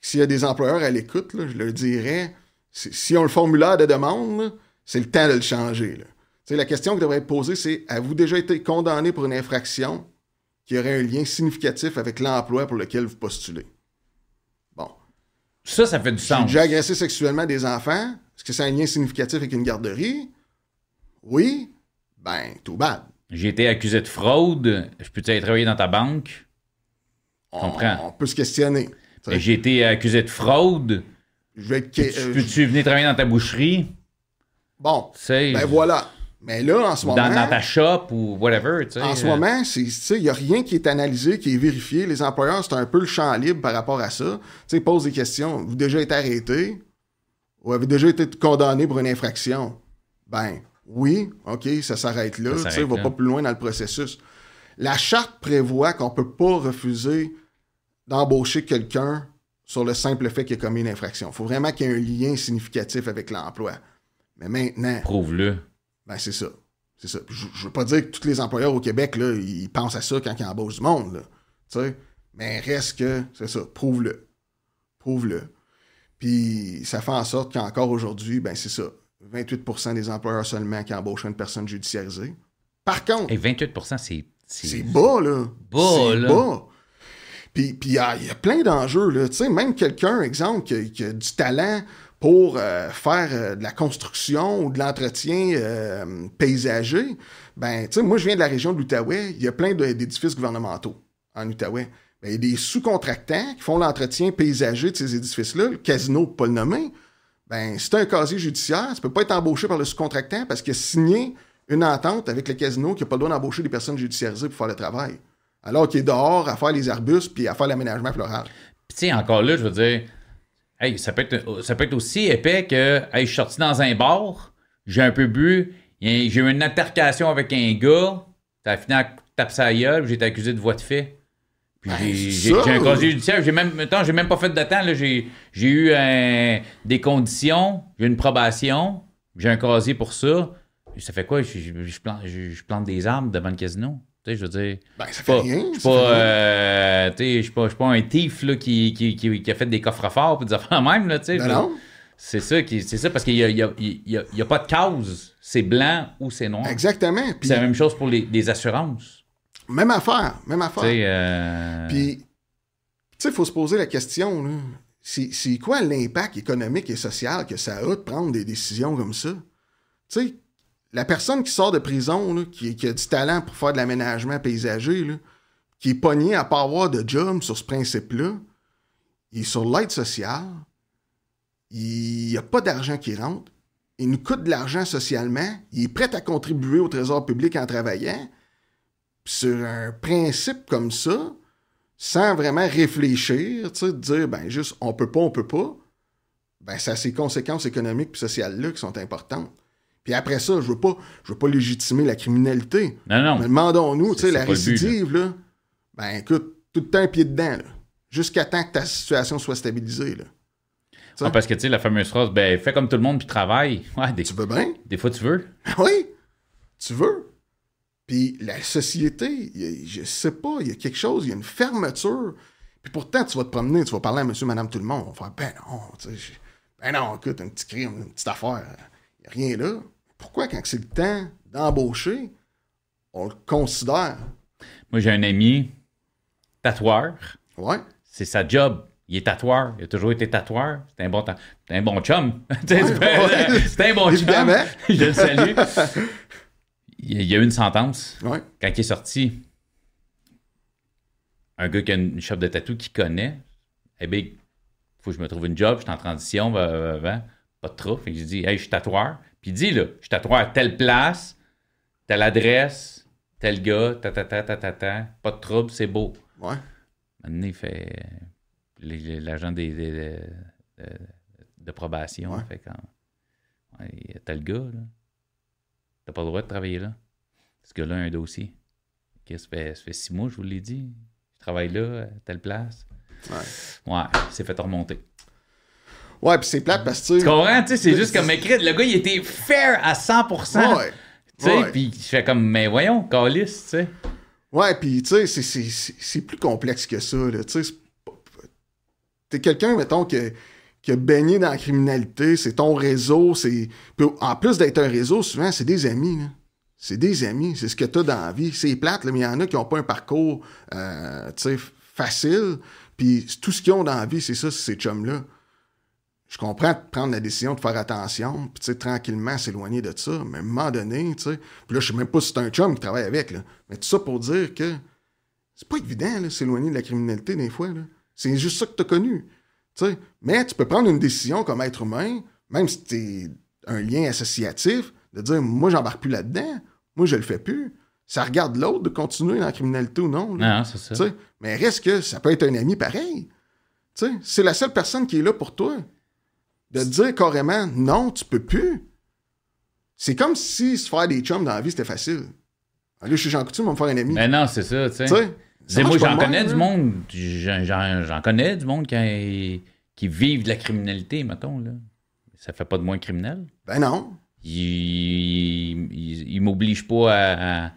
S'il y a des employeurs à l'écoute, je leur dirais, si on le formulaire de demande, c'est le temps de le changer. là. La question qui devrait être posée, c'est avez-vous déjà été condamné pour une infraction qui aurait un lien significatif avec l'emploi pour lequel vous postulez? Bon. Ça, ça fait du J'ai sens. déjà agressé sexuellement des enfants. Est-ce que c'est un lien significatif avec une garderie? Oui. Ben, tout bad. J'ai été accusé de fraude. Je peux-tu aller travailler dans ta banque? On, Comprends. on peut se questionner. J'ai été accusé de fraude. Je vais. Tu euh, peux-tu venir travailler dans ta boucherie? Bon, ben voilà. Mais là, en ce moment, dans ta shop ou whatever, en ce euh, moment, il n'y a rien qui est analysé, qui est vérifié. Les employeurs, c'est un peu le champ libre par rapport à ça. Ils posent des questions. Vous avez déjà été arrêté? Ou avez déjà été condamné pour une infraction? Ben, oui, OK, ça s'arrête là. Ça sais, va pas plus loin dans le processus. La charte prévoit qu'on peut pas refuser d'embaucher quelqu'un sur le simple fait qu'il a commis une infraction. Il faut vraiment qu'il y ait un lien significatif avec l'emploi. Mais maintenant, Prouve-le. ben, c'est ça. C'est ça. Je, je veux pas dire que tous les employeurs au Québec, là, ils pensent à ça quand ils embauchent du monde, là. Tu sais. Mais reste que, c'est ça, prouve-le. Prouve-le. Puis ça fait en sorte qu'encore aujourd'hui, ben, c'est ça. 28% des employeurs seulement qui embauchent une personne judiciarisée. Par contre, Et 28% c'est. c'est bas, là. Bas, c'est là. bas. Puis puis il y, a- plein d'enjeux, là. Tu sais, même quelqu'un, exemple, qui, a- qui a du talent pour euh, faire euh, de la construction ou de l'entretien euh, paysager, ben, tu sais, moi, je viens de la région de l'Outaouais. Il y a plein d'édifices gouvernementaux en Outaouais. Ben, il y a des sous-contractants qui font l'entretien paysager de ces édifices-là. Le casino, pour pas le nommer. Ben, si t'as un casier judiciaire, tu peux pas être embauché par le sous-contractant parce qu'il a signé une entente avec le casino qui n'a pas le droit d'embaucher des personnes judiciarisées pour faire le travail. Alors qu'il est dehors à faire les arbustes puis à faire l'aménagement floral. Puis, tu sais, encore là, je veux dire, hey, ça peut être, ça peut être aussi épais que, je suis sorti dans un bar, j'ai un peu bu, j'ai eu une altercation avec un gars, ça a fini à taper sa gueule, j'ai été accusé de voie de fait. Ben, j'ai, un casier judiciaire, j'ai même, j'ai même pas fait de temps, j'ai, j'ai eu des conditions, j'ai une probation, j'ai un casier pour ça. Ça fait quoi? Je, je- je plante, je- je plante des arbres devant le casino? Tu sais, je veux dire. Ben, ça fait pas, rien. je suis pas, euh, je suis pas, un thief là, qui, qui, qui, qui a fait des coffres forts et des affaires même. Là, tu sais, Ben non. C'est ça, qui, c'est ça parce qu'il n'y a, y a, y a, il y a pas de cause. C'est blanc ou c'est noir. Exactement. C'est la même chose pour les, les assurances. Même affaire. Même affaire. euh, Puis, tu sais, il faut se poser la question, là. C'est quoi l'impact économique et social que ça a de prendre des décisions comme ça? Tu sais, la personne qui sort de prison, là, qui, qui a du talent pour faire de l'aménagement paysager, là, qui est pogné à pas avoir de job sur ce principe-là, il est sur l'aide sociale, il n'y a pas d'argent qui rentre, il nous coûte de l'argent socialement, il est prêt à contribuer au trésor public en travaillant, sur un principe comme ça, sans vraiment réfléchir, de dire, ben juste, on peut pas, on peut pas, ben ça a ses conséquences économiques et sociales-là qui sont importantes. Puis après ça, je veux pas, je veux pas légitimer la criminalité. Non, non. Mais demandons-nous, tu sais, la récidive, là, ben écoute, tout le temps un pied dedans, là, jusqu'à temps que ta situation soit stabilisée, là. Ah, parce que tu sais, la fameuse phrase, ben fais comme tout le monde puis travaille. Ouais, des, Tu veux bien? des fois tu veux. Oui, tu veux. Puis la société, a- je sais pas, il y a quelque chose, il y a une fermeture. Puis pourtant, tu vas te promener, tu vas parler à monsieur, madame, tout le monde. On va faire, ben non, tu sais, ben non, écoute, un petit crime, une petite affaire, il n'y a rien là. Pourquoi, quand c'est le temps d'embaucher, on le considère? Moi, j'ai un ami tatoueur. Ouais, C'est sa job. Il est tatoueur. Il a toujours été tatoueur. C'est un bon, ta- un bon chum. c'est un bon chum. Je le salue. Il y a eu une sentence. Ouais. Quand il est sorti, un gars qui a une shop de tatou qui connaît, eh bien, faut que je me trouve une job, je suis en transition, pas de trouble. Fait que j'ai dit, hey, je suis tatoueur. Puis il dit, là, je suis tatoueur à telle place, telle adresse, tel gars, ta ta ta ta ta ta, pas de trouble, c'est beau. Ouais. Maintenant, il fait l'agent des, des- de, de- de probation. Ouais. Fait quand, ouais, le gars, là. T'as pas le droit de travailler là. Ce gars-là a un dossier. Ok, ça, fait, ça fait six mois, je vous l'ai dit. Je travaille là, à telle place. Ouais. Ouais, il s'est fait remonter. Ouais, puis c'est plate parce que, tu comprends? Tu sais, c'est juste comme écrit. Le gars, il était fair à 100%. Ouais. Tu sais, puis je fais comme, mais voyons, calice, tu sais. Ouais, puis tu sais, c'est- c'est- c'est c'est plus complexe que ça. là. Tu sais, c'est t'es quelqu'un, mettons, que, qui a baigné dans la criminalité, c'est ton réseau, c'est. En plus d'être un réseau, souvent, c'est des amis. C'est des amis, c'est ce que t'as dans la vie. C'est plate, mais il y en a qui n'ont pas un parcours, euh, tu facile. Puis tout ce qu'ils ont dans la vie, c'est ça, c'est ces chums-là. Je comprends de prendre la décision de faire attention, puis tu tranquillement s'éloigner de ça, mais à un moment donné, tu là, je sais même pas si c'est un chum qui travaille avec, mais tout ça pour dire que c'est pas évident, s'éloigner de la criminalité, des fois. C'est juste ça que t'as connu, tu. Mais tu peux prendre une décision comme être humain, même si t'es un lien associatif, de dire, moi, j'embarque plus là-dedans, moi, je le fais plus. Ça regarde l'autre de continuer dans la criminalité ou non, là. Non, c'est ça. Tu mais reste que ça peut être un ami pareil. Tu c'est la seule personne qui est là pour toi. De te dire carrément, non, tu peux plus. C'est comme si se faire des chums dans la vie, c'était facile. Allez, chez Jean Coutu, il va me faire un ami. Mais non, c'est ça, tu sais. Tu Tu moi, j'en connais du monde. J'en, connais du monde qui, qui vivent de la criminalité, mettons. Là. Ça fait pas de moi criminel. Ben non. Ils, ils, ils m'obligent pas à, à-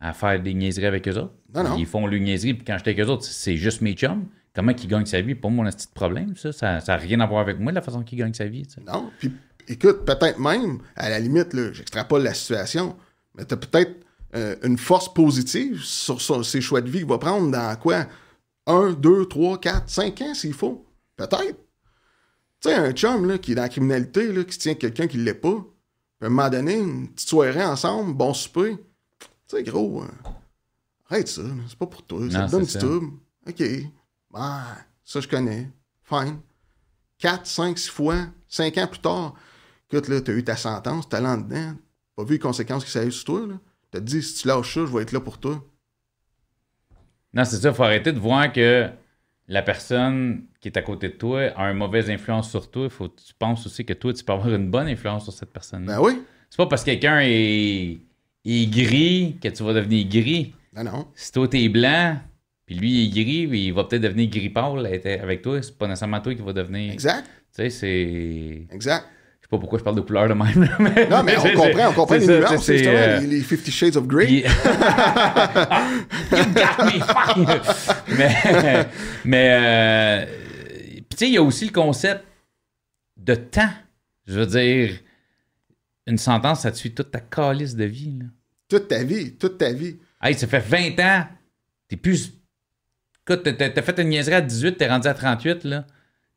à faire des niaiseries avec eux autres. Non, non. Ils font le niaiserie, puis quand j'étais avec eux autres, c'est juste mes chums. Comment ils gagnent sa vie? Pas mon petit problème, ça. Ça n'a rien à voir avec moi, la façon qu'ils gagnent sa vie. tu. Non. Puis, écoute, peut-être même, à la limite, là, j'extrapole la situation, mais t'as peut-être euh, une force positive sur, sur ses choix de vie qu'il va prendre dans quoi? Un, deux, trois, quatre, cinq ans, s'il faut. Peut-être. Tu sais, un chum là, qui est dans la criminalité, là, qui se tient quelqu'un qui ne l'est pas, puis à un moment donné, une petite soirée ensemble, bon souper. Tu sais, gros, euh, arrête ça, c'est pas pour toi. Ça Non, te donne du ça. trouble. OK. Ben, ça, je connais. Fine. 4, 5, 6 fois, 5 ans plus tard, écoute, là, t'as eu ta sentence, t'es allé en dedans, pas vu les conséquences que ça a eu sur toi, là. T'as dit, si tu lâches ça, je vais être là pour toi. Non, c'est ça. Il faut arrêter de voir que la personne qui est à côté de toi a une mauvaise influence sur toi. Il faut que tu penses aussi que toi, tu peux avoir une bonne influence sur cette personne-là. Ben oui. C'est pas parce que quelqu'un est, est gris que tu vas devenir gris. Ben non. Si toi, t'es blanc, puis lui, il est gris, puis il va peut-être devenir gris pâle avec toi. C'est pas nécessairement toi qui va devenir. Exact. Tu sais, c'est. Exact. Sais pas pourquoi je parle de couleur de même. là, mais- Non, mais on comprend, on comprend les ça, nuances, c'est- justement, euh, les, les Fifty Shades of Grey. puis- you got me, fuck. mais, mais euh, tu sais, il y a aussi le concept de temps. Je veux dire, une sentence, ça te suit toute ta calice de vie. Là. Toute ta vie, toute ta vie. Hey, ça fait 20 ans. T'es plus. Écoute, t'as fait une niaiserie à 18, t'es rendu à 38, là.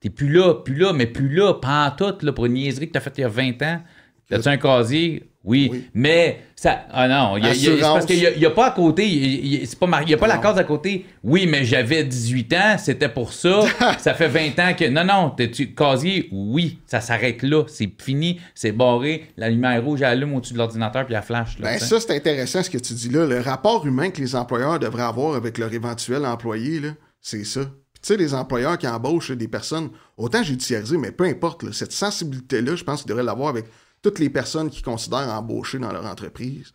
T'es plus là, plus là, mais plus là, pas en tout, là, pour une niaiserie que t'as faite il y a 20 ans. T'as-tu un casier? Oui. Oui. Mais ça. Ah non, il y a- y a- c'est parce qu'il n'y a, pas à côté. Il y a- pas mar- y a pas la case à côté. Oui, mais j'avais 18 ans, c'était pour ça. ça fait 20 ans que. Non, non, t'es-tu casier? Oui. Ça s'arrête là. C'est fini, c'est barré. La lumière rouge, elle allume au-dessus de l'ordinateur, puis elle flash. Là, Ben ça, c'est intéressant ce que tu dis là. Le rapport humain que les employeurs devraient avoir avec leur éventuel employé, là, c'est ça. Tu sais, les employeurs qui embauchent des personnes, autant judiciarisées, mais peu importe, là, cette sensibilité-là, je pense qu'ils devraient l'avoir avec toutes les personnes qui considèrent embaucher dans leur entreprise.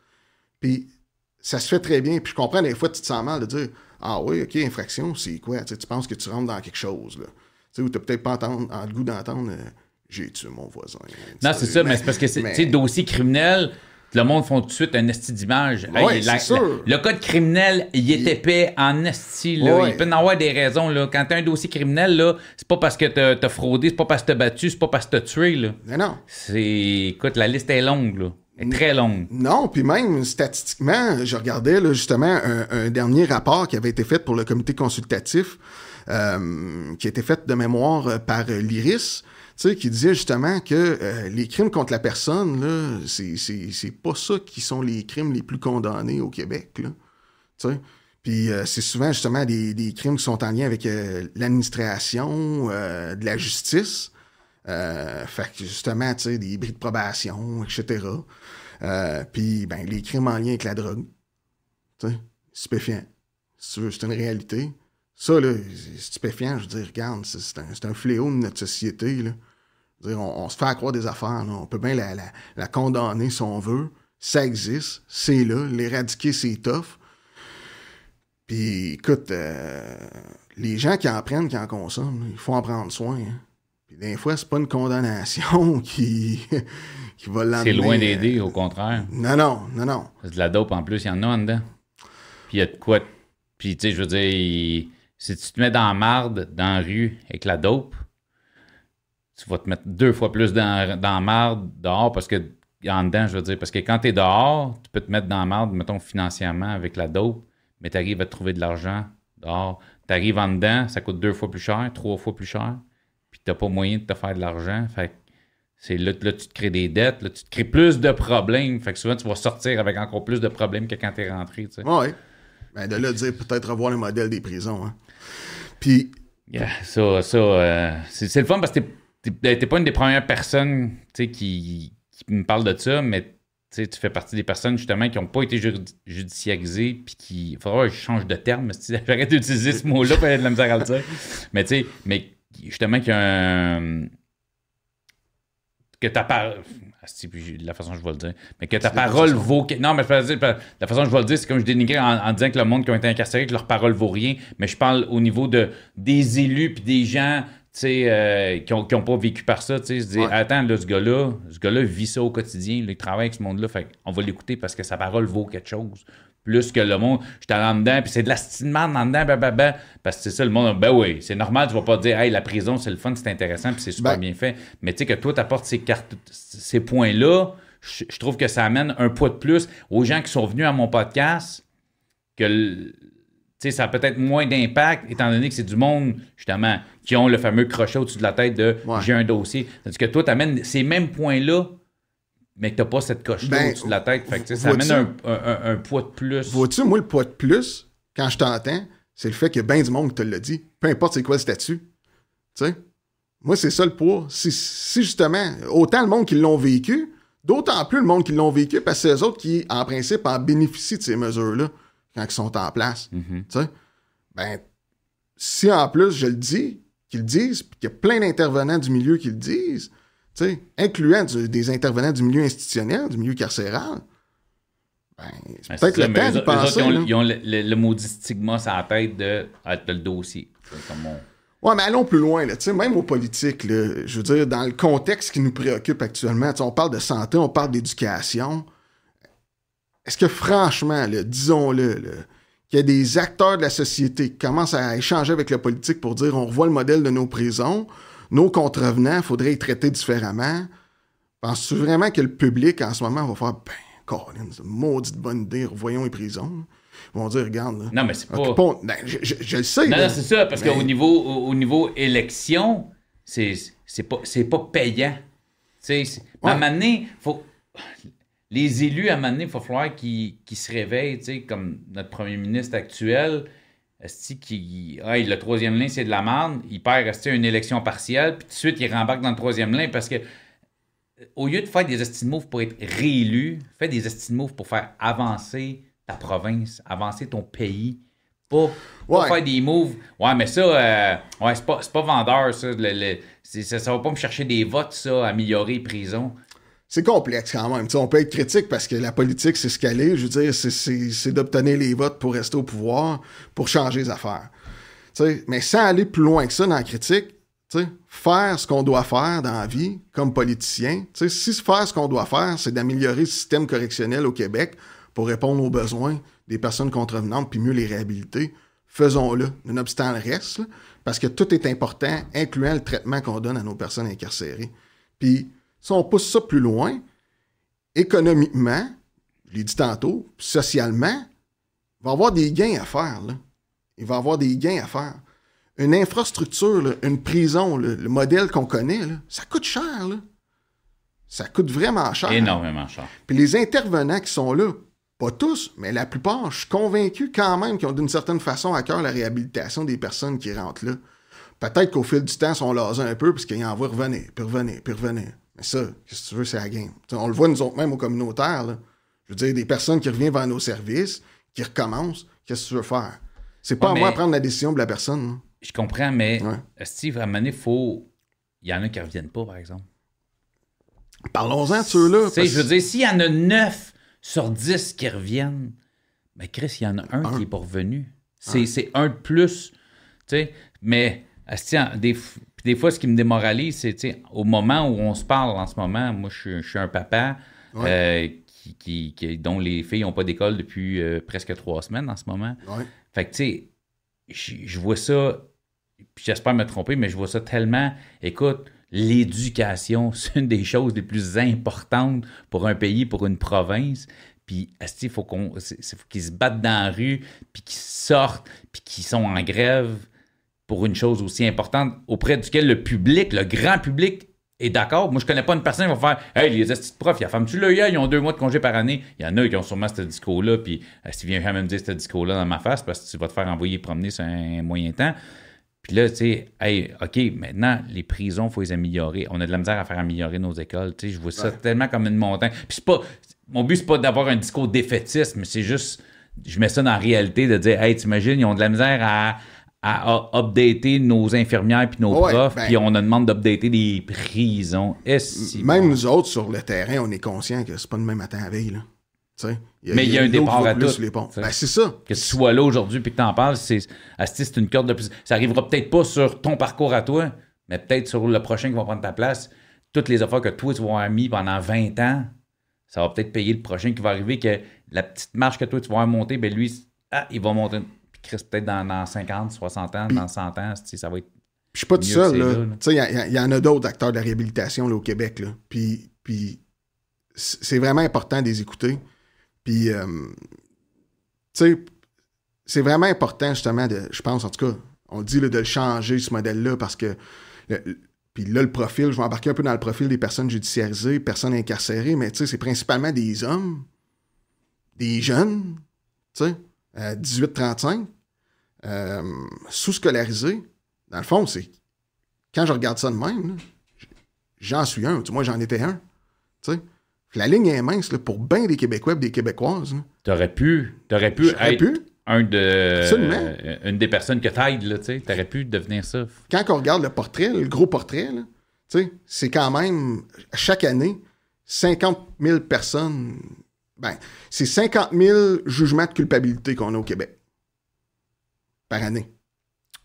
Puis ça se fait très bien. Puis je comprends des fois, tu te sens mal de dire Ah oui, ok, infraction, c'est quoi? Tu tu penses que tu rentres dans quelque chose, là. Tu sais, ou t'as peut-être pas entendre, en le goût d'entendre euh, J'ai tué mon voisin. Non, Tu c'est ça, mais, c'est parce que, c'est- mais- tu dossier criminel, le monde font tout de suite un esti d'image. Ouais, la- sûr. la- le code criminel, il est Il- épais en esti. Là. Ouais. Il peut en avoir des raisons. Là. Quand t'as un dossier criminel, là, c'est pas parce que t'as as fraudé, c'est pas parce que t'as battu, c'est pas parce que t'as tué. Là. Mais non. C'est... Écoute, la liste est longue. Là. Elle est très longue. Non, puis même statistiquement, je regardais là, justement un, un dernier rapport qui avait été fait pour le comité consultatif euh, qui a été faite de mémoire par l'IRIS, qui disait justement que les crimes contre la personne, là, c'est, pas ça qui sont les crimes les plus condamnés au Québec, là. Puis c'est souvent justement des, des, crimes qui sont en lien avec l'administration de la justice. fait que justement, des bris de probation, etc. puis ben, les crimes en lien avec la drogue. Tu stupéfiant. Si tu veux, c'est une réalité. Ça, là, stupéfiant, je veux dire, regarde, c'est un, un, fléau de notre société, là. On, se fait accroire des affaires, là. On peut bien la, la, la, condamner si on veut. Ça existe, c'est là. L'éradiquer, c'est tough. Puis, écoute, euh, les gens qui en prennent, qui en consomment, il faut en prendre soin. Hein. Puis, des fois, c'est pas une condamnation qui, qui va l'amener. C'est loin d'aider, au contraire. Non, non, non, non. C'est de la dope en plus, il y en a en dedans. Puis il y a de quoi. Puis tu sais, je veux dire, si tu te mets dans la marde, dans la rue, avec la dope, tu vas te mettre deux fois plus dans, dans la marde dehors parce que en dedans, je veux dire, parce que quand tu es dehors, tu peux te mettre dans la marde, mettons, financièrement avec la dope, mais tu arrives à trouver de l'argent dehors. Tu arrives en dedans, ça coûte deux fois plus cher, trois fois plus cher, puis tu n'as pas moyen de te faire de l'argent. Fait c'est là, là, tu te crées des dettes, là, tu te crées plus de problèmes. Fait que souvent, tu vas sortir avec encore plus de problèmes que quand tu es rentré. Tu sais. Oui. Ben, de là dire peut-être revoir le modèle des prisons. Hein. Puis. ça, ça euh, c'est, le fun parce que t'es, t'es, pas une des premières personnes qui, qui me parle de ça, mais tu fais partie des personnes justement qui n'ont pas été judiciarisées puis qui. Il faudra que je change de terme, j'arrête d'utiliser ce mot-là pour être de la misère à le dire. Mais tu sais, mais justement qu'il y a un. Que ta parole la façon je vais le dire. Mais que ta parole vaut. Non, mais la façon dont je vais le dire, c'est comme je dénigrais en, disant que le monde qui ont été incarcérés, que leur parole vaut rien. Mais je parle au niveau de, des élus puis des gens euh, qui n'ont pas vécu par ça. Tu sais, attends, là, ce gars-là, ce gars-là vit ça au quotidien. il travaille avec ce monde-là. Fait on va l'écouter parce que sa parole vaut quelque chose plus que le monde, je en dedans, puis c'est de la merde en dedans, ben, parce que c'est ça, le monde, ben oui, c'est normal, tu vas pas dire, hey, la prison, c'est le fun, c'est intéressant, puis c'est super ben bien fait. Mais tu sais, que toi, tu apportes ces, cartes, ces points-là, je, trouve que ça amène un poids de plus aux gens qui sont venus à mon podcast, que ça a peut-être moins d'impact, étant donné que c'est du monde, justement, qui ont le fameux crochet au-dessus de la tête de j'ai un dossier. Tandis que toi, tu amènes ces mêmes points-là mais que t'as pas cette coche-là ben, au-dessus de la tête. Fait que, ça amène un, un, poids de plus. Vois-tu, moi, le poids de plus, quand je t'entends, c'est le fait que ben du monde te l'a dit. Peu importe c'est quoi le statut. Tu? Moi, c'est ça le poids. Si, justement, autant le monde qui l'ont vécu, d'autant plus le monde qui l'ont vécu, parce que c'est eux autres qui, en principe, en bénéficient de ces mesures-là quand ils sont en place. Sais? Ben, si en plus je le dis, qu'ils le disent, puis qu'il y a plein d'intervenants du milieu qui le disent, incluant des intervenants du milieu institutionnel, du milieu carcéral. Ben, c'est peut-être le temps de penser. Ils ont, le, maudit stigma sur la tête de, ah, le dossier. Comme Ouais, mais allons plus loin, là. même aux politiques, là, je veux dire, dans le contexte qui nous préoccupe actuellement, on parle de santé, on parle d'éducation. Est-ce que franchement, disons-le, qu'il y a des acteurs de la société qui commencent à échanger avec la politique pour dire on revoit le modèle de nos prisons, nos contrevenants, il faudrait les traiter différemment. Penses-tu vraiment que le public, en ce moment, va faire Ben, Colin, c'est une maudite bonne idée, revoyons les prisons? Ils vont dire, regarde. non, mais c'est pas. Ben, je, le sais. Non, non c'est ça, parce qu'au niveau, au, niveau élection, c'est pas, pas payant. Tu sais, à un moment donné, faut. Les élus, à un moment donné, il va falloir qu'ils se réveillent, tu sais, comme notre premier ministre actuel qui, ah, le troisième lien, c'est de la merde, il perd rester une élection partielle, puis tout de suite, il rembarque dans le troisième lien parce que euh, au lieu de faire des estimes pour être réélu, fais des estimes pour faire avancer ta province, avancer ton pays. Pas, faire des moves. Ouais, mais ça, euh, ouais, c'est pas, pas, vendeur, ça. ça. Ça va pas me chercher des votes, ça, améliorer les prisons c'est complexe quand même. on peut être critique parce que la politique, c'est ce qu'elle est. Je veux dire, c'est d'obtenir les votes pour rester au pouvoir, pour changer les affaires. mais sans aller plus loin que ça dans la critique, faire ce qu'on doit faire dans la vie comme politicien, si faire ce qu'on doit faire, c'est d'améliorer le système correctionnel au Québec pour répondre aux besoins des personnes contrevenantes puis mieux les réhabiliter, faisons-le, nonobstant le reste, parce que tout est important, incluant le traitement qu'on donne à nos personnes incarcérées. Puis si on pousse ça plus loin, économiquement, je l'ai dit tantôt, socialement, il va y avoir des gains à faire. Là. Il va y avoir des gains à faire. une infrastructure, là, une prison, là, le modèle qu'on connaît, ça coûte cher. Là. Ça coûte vraiment cher. Énormément cher. Puis les intervenants qui sont là, pas tous, mais la plupart, je suis convaincu quand même qu'ils ont d'une certaine façon à cœur la réhabilitation des personnes qui rentrent là. Peut-être qu'au fil du temps, ils sont lasés un peu parce qu'ils en voient revenir, puis revenir, puis revenir. Mais ça, qu'est-ce que tu veux, c'est la game. T'sais, on le voit nous autres même au communautaire. Là. Je veux dire, des personnes qui reviennent vers nos services, qui recommencent, qu'est-ce que tu veux faire? C'est pas Ouais, à moi mais- de prendre la décision de la personne. là. Je comprends, mais Ouais. Steve, à un moment donné, faut. Il y en a qui ne reviennent pas, par exemple. Parlons-en de ceux-là. Tu sais, parce- je veux dire, s'il y en a 9 sur 10 qui reviennent, ben Chris, il y en a un, qui n'est pas revenu. C'est un de plus. Tu sais, mais asti, en- des, des fois, ce qui me démoralise, c'est au moment où on se parle en ce moment, moi, je suis, je suis un papa euh, qui, qui- qui- dont les filles n'ont pas d'école depuis euh, presque trois semaines en ce moment. Ouais. Fait que, tu sais, je vois ça, puis j'espère me tromper, mais je vois ça tellement. Écoute, l'éducation, c'est une des choses les plus importantes pour un pays, pour une province. Puis, il faut qu'on, qu'ils se battent dans la rue, puis qu'ils sortent, puis qu'ils sont en grève pour une chose aussi importante auprès duquel le public, le grand public, est d'accord. Moi, je connais pas une personne qui va faire Hey, les estis de profs, il y a femme-tu l'œil, ils ont deux mois de congé par année. Il y en a qui ont sûrement ce discours-là, puis euh, si viens jamais me dire ce discours-là dans ma face parce que tu vas te faire envoyer promener sur un moyen temps. Puis là, tu sais, hey, OK, maintenant, les prisons, il faut les améliorer. On a de la misère à faire améliorer nos écoles. Tu sais, je vois ça tellement comme une montagne. Puis c'est pas. Mon but, c'est pas d'avoir un discours défaitiste, mais c'est juste. Je mets ça dans la réalité de dire, hey, t'imagines, ils ont de la misère à, à, updater nos infirmières puis nos Ouais, profs, ben- puis on a demande d'updater les prisons. Est-ce Même nous autres, sur le terrain, on est conscient que c'est pas demain matin à veille. Là. Mais il y a un départ à tout. Ben, c'est ça. que tu sois là aujourd'hui puis que tu en parles, c'est c'est une corde de plus. Ça arrivera peut-être pas sur ton parcours à toi, mais peut-être sur le prochain qui va prendre ta place. Toutes les affaires que toi, tu vas avoir mis pendant 20 ans, ça va peut-être payer le prochain qui va arriver, que la petite marche que toi, tu vas avoir monter, ben lui, ah, il va monter. Chris, peut-être dans, dans 50, 60 ans, dans 100 ans, ça va être. Je suis pas tout seul. il y en a d'autres acteurs de la réhabilitation là, au Québec. Là. Puis, c'est vraiment important de les écouter. Puis, euh, tu sais, c'est vraiment important, justement, de, je pense, en tout cas, on dit là, de le changer, ce modèle-là, parce que. le- le- puis là, le profil, je vais embarquer un peu dans le profil des personnes judiciarisées, personnes incarcérées, mais tu sais, c'est principalement des hommes, des jeunes, tu sais, euh, 18-35, euh, sous-scolarisés. Dans le fond, c'est. Quand je regarde ça de même, j'en suis un. Tu Moi, j'en étais un. La ligne est mince là, pour bien des Québécois et des Québécoises. T'aurais pu, t'aurais pu être pu. un de, Absolument. euh, une des personnes que t'aides, tu. T'aurais pu devenir ça. Quand on regarde le portrait, le gros portrait, c'est quand même, chaque année, 50 000 personnes. Ben, c'est 50 000 jugements de culpabilité qu'on a au Québec. Par année.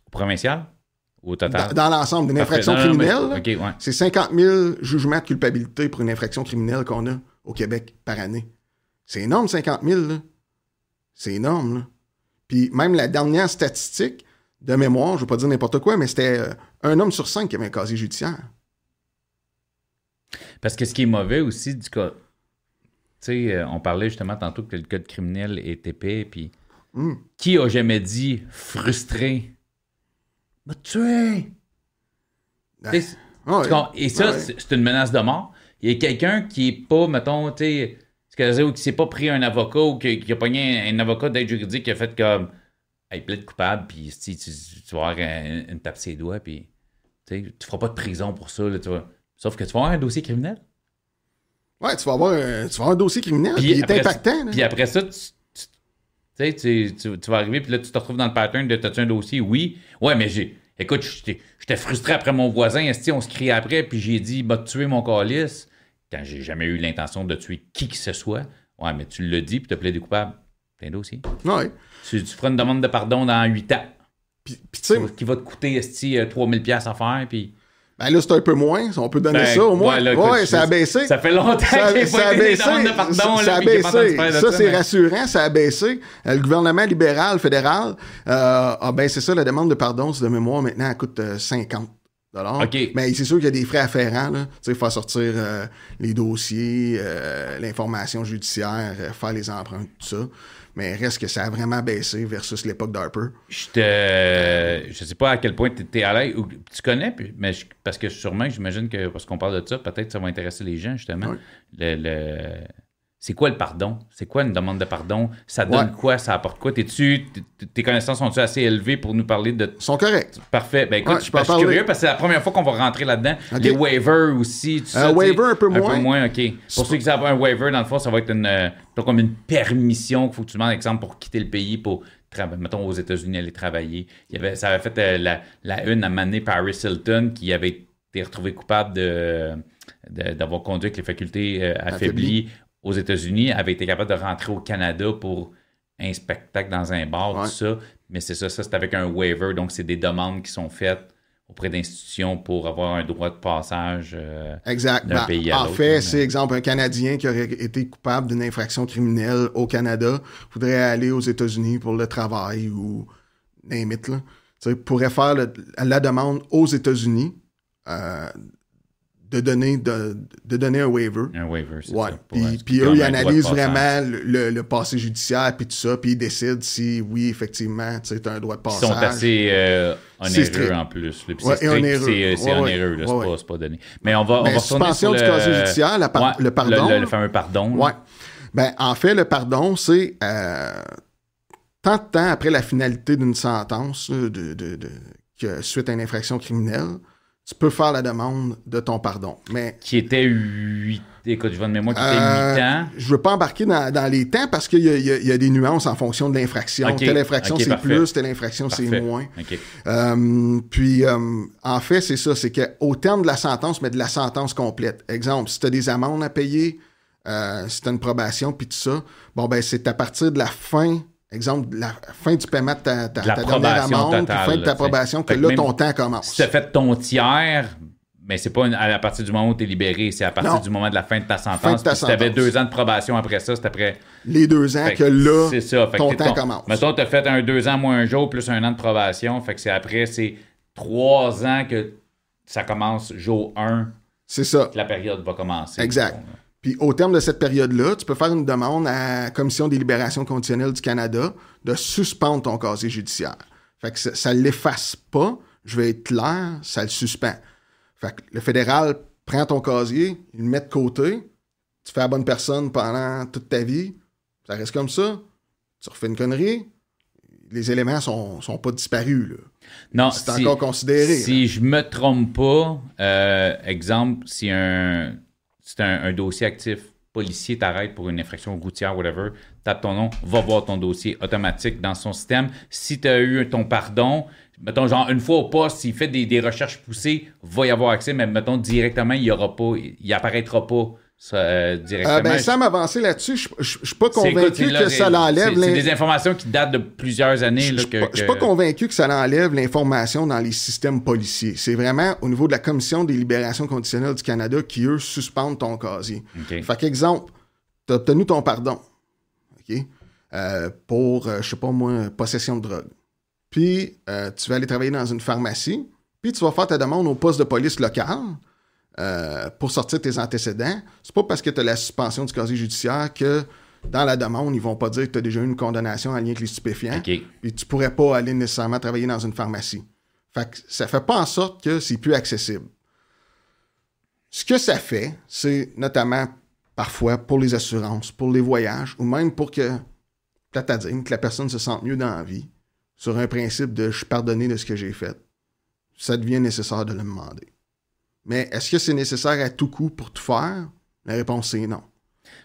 Au provincial? Ou au Dans, total? dans l'ensemble d'une infraction mais- criminelle, ouais. C'est 50 000 jugements de culpabilité pour une infraction criminelle qu'on a au Québec par année. C'est énorme, 50 000. là. C'est énorme. Là. Puis même la dernière statistique de mémoire, je ne veux pas dire n'importe quoi, mais c'était euh, un homme sur cinq qui avait un casier judiciaire. Parce que ce qui est mauvais aussi du cas. Tu sais, euh, on parlait justement tantôt que le code criminel est épais, puis Hmm. qui a jamais dit frustré? Me tuer! Ah, ah comprends? Et ça, Ouais. c'est une menace de mort. Il y a quelqu'un qui est pas, mettons, tu sais, ou qui s'est pas pris un avocat ou qui, qui a pogné un, un avocat d'aide juridique qui a fait comme, hey, plaide coupable, puis si, tu, tu vas avoir un- une tape ses doigts, puis tu feras pas de prison pour ça, là, tu vois. Sauf que tu vas avoir un dossier criminel. Ouais, tu vas avoir un, tu vas avoir un dossier criminel, puis il est impactant. Puis après ça, tu, tu- tu sais, tu, vas arriver, puis là, tu te retrouves dans le pattern de t'as-tu un dossier? Oui. Ouais, mais j'ai. Écoute, j'étais frustré après mon voisin, esti, on se criait après, puis j'ai dit, bah, tuer mon calice? Quand j'ai jamais eu l'intention de tuer qui que ce soit. Ouais, mais tu l'as dit, puis t'as plaidé coupable. T'as un dossier. Ouais. Tu, tu feras une demande de pardon dans 8 ans. Puis, tu sais, Qui va te coûter, esti, euh, 3000$ piastres à faire, puis. Ben là, c'est un peu moins. On peut donner Ben, ça au moins. ouais, là, Ouais, ça a baissé. Ça fait longtemps Ça, qu'il n'y a ça pas a baissé. de pardon, ça, là, ça a pas baissé. de Ça, c'est mais- rassurant, ça a baissé. Euh, le gouvernement libéral fédéral euh, a baissé ça, la demande de pardon, c'est de mémoire, maintenant, elle coûte euh, 50. OK. Mais c'est sûr qu'il y a des frais afférents, là. Tu sais, faire sortir euh, les dossiers, euh, l'information judiciaire, euh, faire les empreintes, tout ça. Mais reste que ça a vraiment baissé versus l'époque d'Harper. Je te... Je sais pas à quel point tu es à l'aise. ou Tu connais, mais je- parce que sûrement, j'imagine que parce qu'on parle de ça, peut-être que ça va intéresser les gens, justement. Le, le- C'est quoi le pardon? C'est quoi une demande de pardon? Ça donne Ouais. quoi? Ça apporte quoi? T'es-tu... Tes connaissances sont-tu assez élevées pour nous parler de Ils sont corrects. Parfait. Ben écoute, Ouais, je, je suis curieux parce que c'est la première fois qu'on va rentrer là-dedans. Ok. Les waivers aussi. Un sais. waiver, un peu moins. Un peu moins, OK. Pour ceux qui savent un waiver, dans le fond, ça va être une, euh, comme une permission qu'il faut que tu demandes, exemple, pour quitter le pays, pour travailler, mettons, aux États-Unis, aller travailler. Il y avait, ça avait fait euh, la, la une à maner Paris Hilton qui avait été retrouvé coupable de, d'avoir conduit avec les facultés euh, affaiblies aux États-Unis, avait été capable de rentrer au Canada pour un spectacle dans un bar, Ouais. tout ça. Mais c'est ça, ça c'est avec un waiver, donc c'est des demandes qui sont faites auprès d'institutions pour avoir un droit de passage. euh, Exact. D'un Ben, pays à en l'autre, fait, hein, c'est mais- exemple un Canadien qui aurait été coupable d'une infraction criminelle au Canada, voudrait aller aux États-Unis pour le travail ou name it, là. Tu sais, pourrait faire le- la demande aux États-Unis euh, de, donner, de, de donner un waiver. un waiver, c'est Ouais. ça. Puis, puis eux, ils analysent vraiment le, le- le passé judiciaire puis tout ça, puis ils décident si oui, effectivement, tu as un droit de Ils passage. sont assez euh, onéreux en plus. là. Puis Ouais, c'est euh, Ouais, onéreux, là, c'est Ouais, pas, c'est pas donné. Mais on va, on Mais va retourner suspension sur du le... casier judiciaire, la par- Ouais, le pardon. Le, fameux pardon. Ouais. Ben, en fait, le pardon, c'est euh, tant de temps après la finalité d'une sentence de, de- de- que suite à une infraction criminelle, tu peux faire la demande de ton pardon. Mais Qui était 8... Écoute, je vois de mémoire, qui était euh, 8 ans. je veux pas embarquer dans, dans les temps parce qu'il y, a- y y des nuances en fonction de l'infraction. Telle infraction, c'est plus, telle infraction, c'est moins. Euh, puis, euh, en fait, c'est ça, c'est qu'au terme de la sentence, mais de la sentence complète. Exemple, si tu as des amendes à payer, euh, si tu as une probation, puis tout ça, bon, ben, c'est à partir de la fin, exemple, la fin du paiement de ta, ta- De la ta dernière probation amende, puis totale, fin de ta probation, que là, ton temps commence. Si tu as fait ton tiers, mais c'est pas une- à partir du moment où tu es libéré, c'est à partir Non. du moment de la fin de ta sentence. De ta si tu avais deux ans de probation après ça, c'est après. Les deux ans Fait que là, ça. Fait ton temps commence. Mettons, tu as fait un deux ans moins un jour plus un an de probation. Fait que c'est après, c'est trois ans que ça commence jour 1 C'est ça. que la période va commencer. Exact. Puis au terme de cette période-là, tu peux faire une demande à la Commission des libérations conditionnelles du Canada de suspendre ton casier judiciaire. Fait que ça ne l'efface pas, je vais être clair, ça le suspend. Fait que le fédéral prend ton casier, il le met de côté, tu fais la bonne personne pendant toute ta vie, ça reste comme ça, tu refais une connerie, les éléments sont, sont pas disparus. Là. Non, C'est si- encore considéré. Si je me trompe pas, euh, exemple, si un c'est un, un dossier actif, policier t'arrête pour une infraction routière, whatever, tape ton nom, va voir ton dossier automatique dans son système. Si tu as eu ton pardon, mettons, genre une fois au poste, s'il fait des, recherches poussées, va y avoir accès, mais mettons directement, il y aura pas, il apparaîtra pas ça, euh, directement. Euh, ben, sans m'avancer là-dessus, je je suis pas écoute, convaincu que ça l'enlève. C'est des informations qui datent de plusieurs années. Je ne suis que- pas convaincu que ça enlève l'information dans les systèmes policiers. C'est vraiment au niveau de la Commission des libérations conditionnelles du Canada qui, eux, suspendent ton casier. Fait qu'exemple, tu as obtenu ton pardon OK, euh, pour, euh, je sais pas moi, possession de drogue. Puis, euh, tu vas aller travailler dans une pharmacie, puis tu vas faire ta demande au poste de police local euh, pour sortir tes antécédents. C'est pas parce que tu as la suspension du casier judiciaire que dans la demande, ils vont pas dire que tu as déjà eu une condamnation en lien avec les stupéfiants OK. puis tu pourrais pas aller nécessairement travailler dans une pharmacie. Fait que ça fait pas en sorte que c'est plus accessible. Ce que ça fait, c'est notamment parfois pour les assurances, pour les voyages, ou même pour que, peut-être à dire, que la personne se sente mieux dans la vie, sur un principe de je suis pardonné de ce que j'ai fait, ça devient nécessaire de le demander. Mais est-ce que c'est nécessaire à tout coup pour tout faire? La réponse c'est non.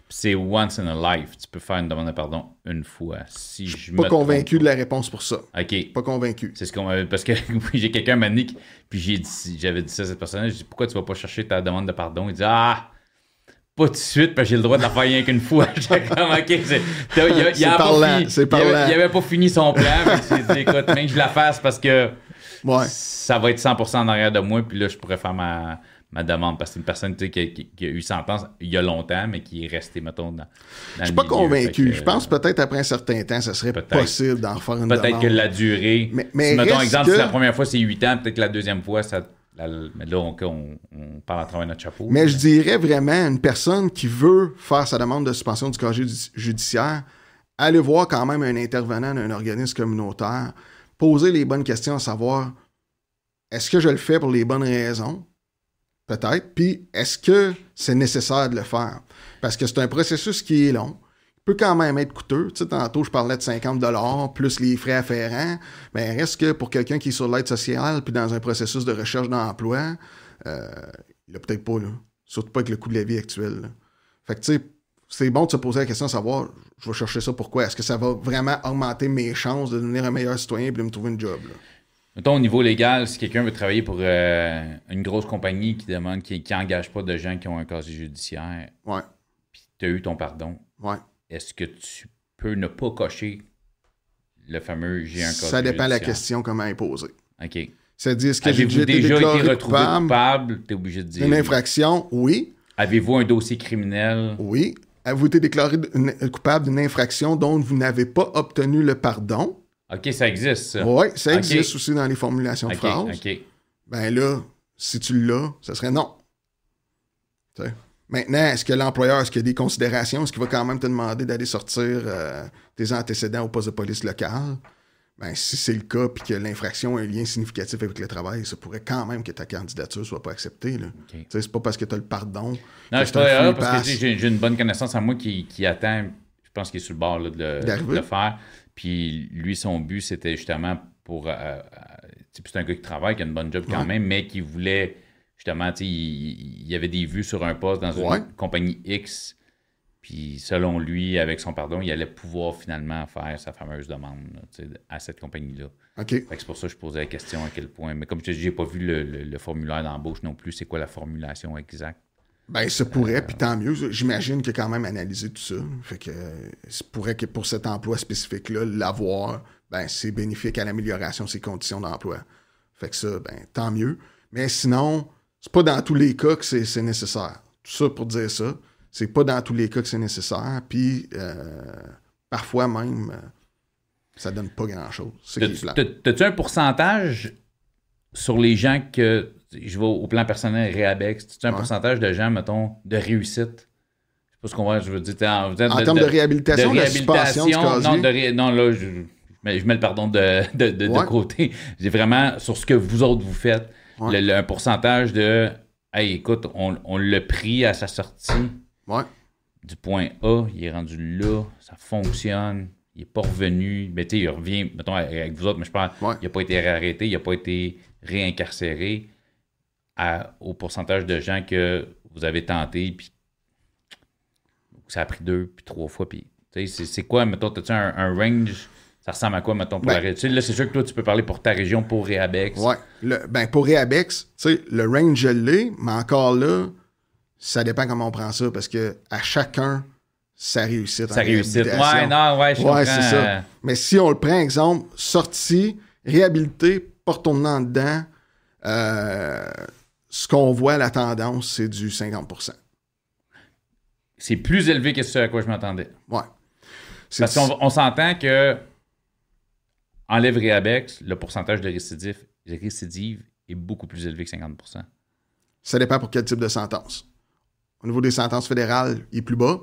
C'est once in a life. Tu peux faire une demande de pardon une fois. Si je me Pas convaincu trompe de la réponse pour ça. OK. Pas convaincu. C'est ce qu'on m'avait- Parce que j'ai quelqu'un m'a dit, que- puis j'ai dit, j'avais dit ça à cette personne-là. J'ai dit, pourquoi tu vas pas chercher ta demande de pardon? Il dit, ah, pas tout de suite, parce que j'ai le droit de la faire rien qu'une fois. Comme, OK, c'est- parlant, fini- c'est il avait- parlant. Il avait pas fini son plan. que j'ai dit, écoute, même que je la fasse parce que Ouais. ça va être 100% en arrière de moi, puis là, je pourrais faire ma, ma demande parce que c'est une personne qui, qui- qui a eu sentence il y a longtemps, mais qui est restée, mettons, dans, dans Je suis pas convaincu. Je pense que peut-être après un certain temps, ça serait Peut-être. possible d'en refaire une peut-être demande. que la durée. Mais- mais si, mettons, exemple, que- si la première fois c'est 8 ans, peut-être que la deuxième fois, ça, La- mais là, on, on- on parle à travers notre chapeau. Mais je dirais vraiment, une personne qui veut faire sa demande de suspension du casier judi- judiciaire, allez voir quand même un intervenant d'un organisme communautaire, poser les bonnes questions à savoir est-ce que je le fais pour les bonnes raisons? Peut-être. Puis, est-ce que c'est nécessaire de le faire? Parce que c'est un processus qui est long. Peut quand même être coûteux. Tu sais, tantôt, je parlais de 50 plus les frais afférents. Mais reste que pour quelqu'un qui est sur l'aide sociale puis dans un processus de recherche d'emploi, euh, il a peut-être pas. Surtout pas avec le coût de la vie actuel. là. Fait que, tu sais, c'est bon de se poser la question de savoir, je vais chercher ça pourquoi? Est-ce que ça va vraiment augmenter mes chances de devenir un meilleur citoyen et de me trouver une job, là? Mettons, au niveau légal, si quelqu'un veut travailler pour euh, une grosse compagnie qui demande, qui n'engage pas de gens qui ont un casier judiciaire, Ouais, puis tu as eu ton pardon, ouais. est-ce que tu peux ne pas cocher le fameux j'ai un casier Ça dépend de la question comment posée. OK. C'est-à-dire, est-ce que j'ai déjà été retrouvé coupable? coupable? Tu es obligé de dire. d'une infraction? Oui. Avez-vous un dossier criminel? Oui. Avez-vous été déclaré coupable d'une infraction dont vous n'avez pas obtenu le pardon? OK, ça existe, ça. Oui, ça existe aussi dans les formulations de OK, phrases. OK. Ben là, si tu l'as, ça serait non. Maintenant, est-ce que l'employeur, est-ce qu'il y a des considérations? Est-ce qu'il va quand même te demander d'aller sortir euh, tes antécédents au poste de police local? Ben, si c'est le cas, puis que l'infraction a un lien significatif avec le travail, ça pourrait quand même que ta candidature soit pas acceptée. Là. C'est pas parce que tu as le pardon. Non, je pas parce que j'ai une bonne connaissance à moi qui, qui attend, je pense qu'il est sur le bord là, de, le, D'arriver. de le faire. Puis lui, son but, c'était justement pour. euh, euh, c'est un gars qui travaille, qui a une bonne job quand Ouais. même, mais qui voulait justement, il, il y avait des vues sur un poste dans Ouais. une compagnie X. Puis selon lui, avec son pardon, il allait pouvoir finalement faire sa fameuse demande là, à cette compagnie-là. OK. C'est pour ça que je posais la question à quel point. Mais comme je te dis, j'ai pas vu le, le- le formulaire d'embauche non plus. C'est quoi la formulation exacte? Ben, ça pourrait, puis tant mieux. J'imagine qu'il a quand même analysé tout ça. Fait que euh, ça pourrait que pour cet emploi spécifique-là, l'avoir, ben, c'est bénéfique à l'amélioration de ses conditions d'emploi. Fait que ça, ben, tant mieux. Mais sinon, c'est pas dans tous les cas que c'est nécessaire. Tout ça pour dire ça. C'est pas dans tous les cas que c'est nécessaire. Puis, euh, parfois même, euh, ça donne pas grand-chose. T'as-tu un pourcentage sur les gens que. Je vais au plan personnel Réabex. T'as-tu un Ouais. pourcentage de gens, mettons, de réussite? Je sais pas ce qu'on va. Je veux dire, en, termes de réhabilitation, de suspension non, casier? de ré- non, là, je, je mets, le pardon de, de, Ouais. côté. J'ai vraiment sur ce que vous autres vous faites. Ouais. le- le- un pourcentage de. Hey, écoute, on, on l'a pris à sa sortie Ouais. du point A, il est rendu là, ça fonctionne, il n'est pas revenu. Mais tu sais, il revient, mettons, avec vous autres, mais je parle, Ouais. il n'a pas été réarrêté, il n'a pas été réincarcéré à- au pourcentage de gens que vous avez tenté, puis ça a pris deux, puis trois fois. Puis, tu sais, c'est, quoi, mettons, as-tu un, un range? Ça ressemble à quoi, mettons, pour Ben- la ré- tu sais, Là, c'est sûr que toi, tu peux parler pour ta région, pour Réabex. Le- ben, pour Rehabex, tu sais, le range, je l'ai, mais encore là, ça dépend comment on prend ça, parce que à chacun, ça réussit. Ça réussit. Ouais, non, ouais, je Ouais, comprends. c'est ça. Mais si on le prend, exemple, sortie, réhabilité, pas retournant dedans, euh, ce qu'on voit, la tendance, c'est du 50% C'est plus élevé que ce à quoi je m'attendais. Ouais. Parce qu'on on s'entend que enlève Réabex, le pourcentage de récidive, de récidive est beaucoup plus élevé que 50% Ça dépend pour quel type de sentence. Au niveau des sentences fédérales, il est plus bas.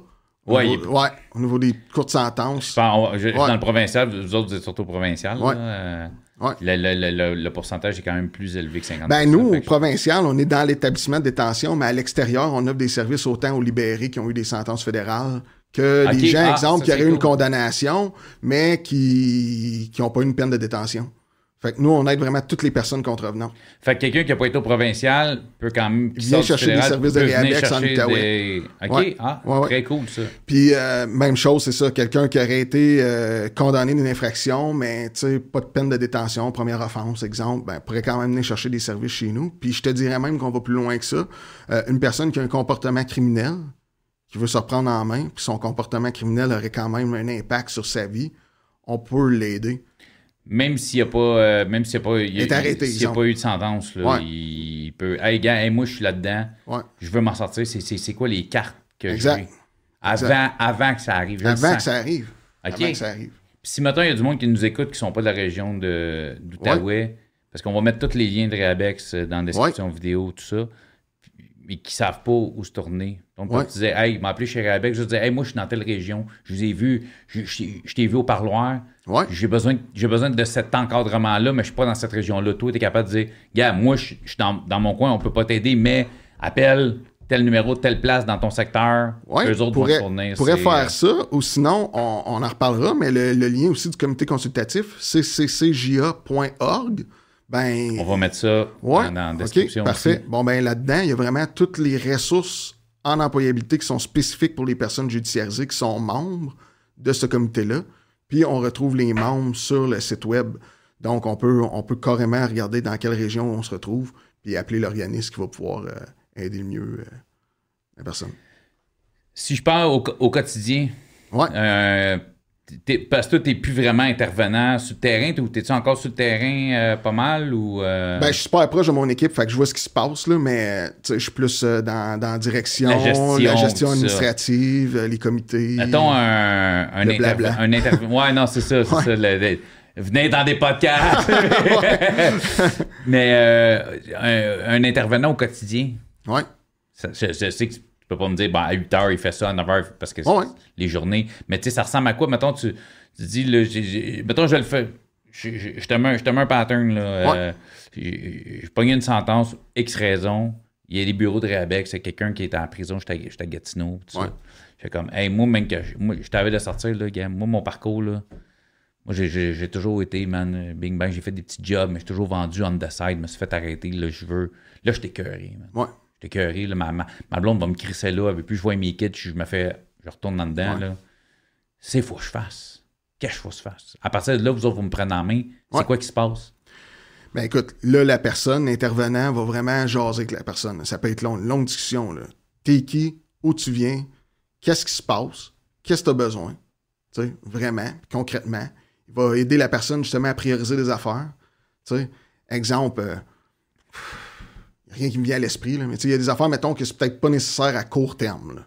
Au Ouais, niveau, ouais, au niveau des courtes sentences. Je pense- on- je- Ouais. Dans le provincial, vous autres, vous êtes surtout provincial. Ouais. là, euh, Ouais. le, le- le- le- le pourcentage est quand même plus élevé que 50 Ben nous, au provincial, on est dans l'établissement de détention, mais à l'extérieur, on offre des services autant aux libérés qui ont eu des sentences fédérales que Ok, les gens, ah, exemple, qui auraient eu une condamnation, mais qui n'ont pas eu une peine de détention. Fait que nous, on aide vraiment toutes les personnes contrevenantes. Fait que quelqu'un qui n'a pas été au provincial peut quand même. Vient chercher des services de réhabex en Outaouais. des- OK, Ouais. ah, Ouais, ouais. très cool ça. Puis, euh, même chose, c'est ça, quelqu'un qui aurait été euh, condamné d'une infraction, mais tu sais, pas de peine de détention, première offense, exemple, ben, pourrait quand même venir chercher des services chez nous. Puis, je te dirais même qu'on va plus loin que ça. Euh, une personne qui a un comportement criminel, qui veut se reprendre en main, puis son comportement criminel aurait quand même un impact sur sa vie, on peut l'aider. Même s'il n'y a pas. euh, même s'il n'y a pas. il a- arrêté, pas eu de sentence, là, Ouais. il peut. Hey, gars, hey, moi, je suis là-dedans. Ouais. Je veux m'en sortir. C'est- quoi les cartes que Exact. j'ai? Avant, avant que ça arrive. Avant que ça arrive. Avant que ça arrive. Puis si maintenant il y a du monde qui nous écoute qui sont pas de la région d'Outaouais, parce qu'on va mettre tous les liens de Rehabex euh, dans la description vidéo, tout ça, mais qui savent pas où se tourner. Donc, quand tu disais, hey, il m'a appelé chez Rehabex, je disais, hey, moi, je suis dans telle région, je vous ai vu, je, je- je t'ai vu au parloir, Ouais. j'ai besoin, j'ai besoin de cet encadrement-là, mais je suis pas dans cette région-là. Toi, tu es capable de dire, gars, moi, je, je suis dans, dans mon coin, on peut pas t'aider, mais appelle tel numéro, telle place dans ton secteur, Ouais, eux autres pourrait, vont pourrait faire euh, ça, ou sinon, on, on en reparlera, mais le, le lien aussi du comité consultatif, cccja.org, ben, On va mettre ça Ouais, dans, dans la ok, description parfait. aussi. Bon, ben là-dedans, il y a vraiment toutes les ressources en employabilité qui sont spécifiques pour les personnes judiciarisées qui sont membres de ce comité-là. Puis on retrouve les membres sur le site web. Donc, on peut, on peut carrément regarder dans quelle région on se retrouve, puis appeler l'organisme qui va pouvoir euh, aider le mieux euh, la personne. Si je parle au, au quotidien, Ouais. T'es- parce que toi, t'es plus vraiment intervenant sur le terrain, ou t'es-tu encore sur le terrain euh, pas mal ou euh, Ben, je suis super proche de mon équipe, fait que je vois ce qui se passe, là, mais je suis plus euh, dans, dans la direction, La gestion, la gestion administrative, les comités. mettons un, un, Le interv- blabla. un interv- Ouais, non, c'est ça, c'est Ouais. ça. le- le- venez dans des podcasts. Mais euh, un, un intervenant au quotidien, Ouais. ça- je, je sais que tu peux pas me dire, ben, à 8 h, il fait ça, à 9 h, parce que c'est Ouais. les journées. Mais tu sais, ça ressemble à quoi? Mettons, tu, tu dis, là, mettons, je le fais. Je, je- je te mets, je te mets un pattern, là. euh, j'ai- je pogne une sentence, X raison. Il y a des bureaux de réhabex, c'est quelqu'un qui est en prison, j'étais à- Gatineau. tout ça. Ouais. Je fais comme, hey, moi, même que je, moi, je t'avais de sortir, là, gars, moi, mon parcours, là, moi, j'ai- toujours été, man, euh, bing bang, j'ai fait des petits jobs, mais j'ai toujours vendu on the side, je me suis fait arrêter, là, je veux. Là, je t'écœuré, man. Ouais. J'étais écœuré, là, ma, ma, ma blonde va me crisser là, elle veut plus jouer à mes kids, je me fais, je retourne dans dedans, Ouais. là. C'est faut que je fasse. Qu'est-ce que je fasse? À partir de là, vous autres, vous me prenez en main. C'est Ouais. quoi qui se passe? Ben écoute, là, la personne, l'intervenant, va vraiment jaser avec la personne. Ça peut être long, une longue discussion. là. T'es qui? Où tu viens? Qu'est-ce qui se passe? Qu'est-ce que tu as besoin? Tu sais, vraiment, concrètement. Il va aider la personne justement à prioriser les affaires. Tu sais, exemple, euh, rien qui me vient à l'esprit, là, mais il y a des affaires, mettons, que c'est peut-être pas nécessaire à court terme. Là.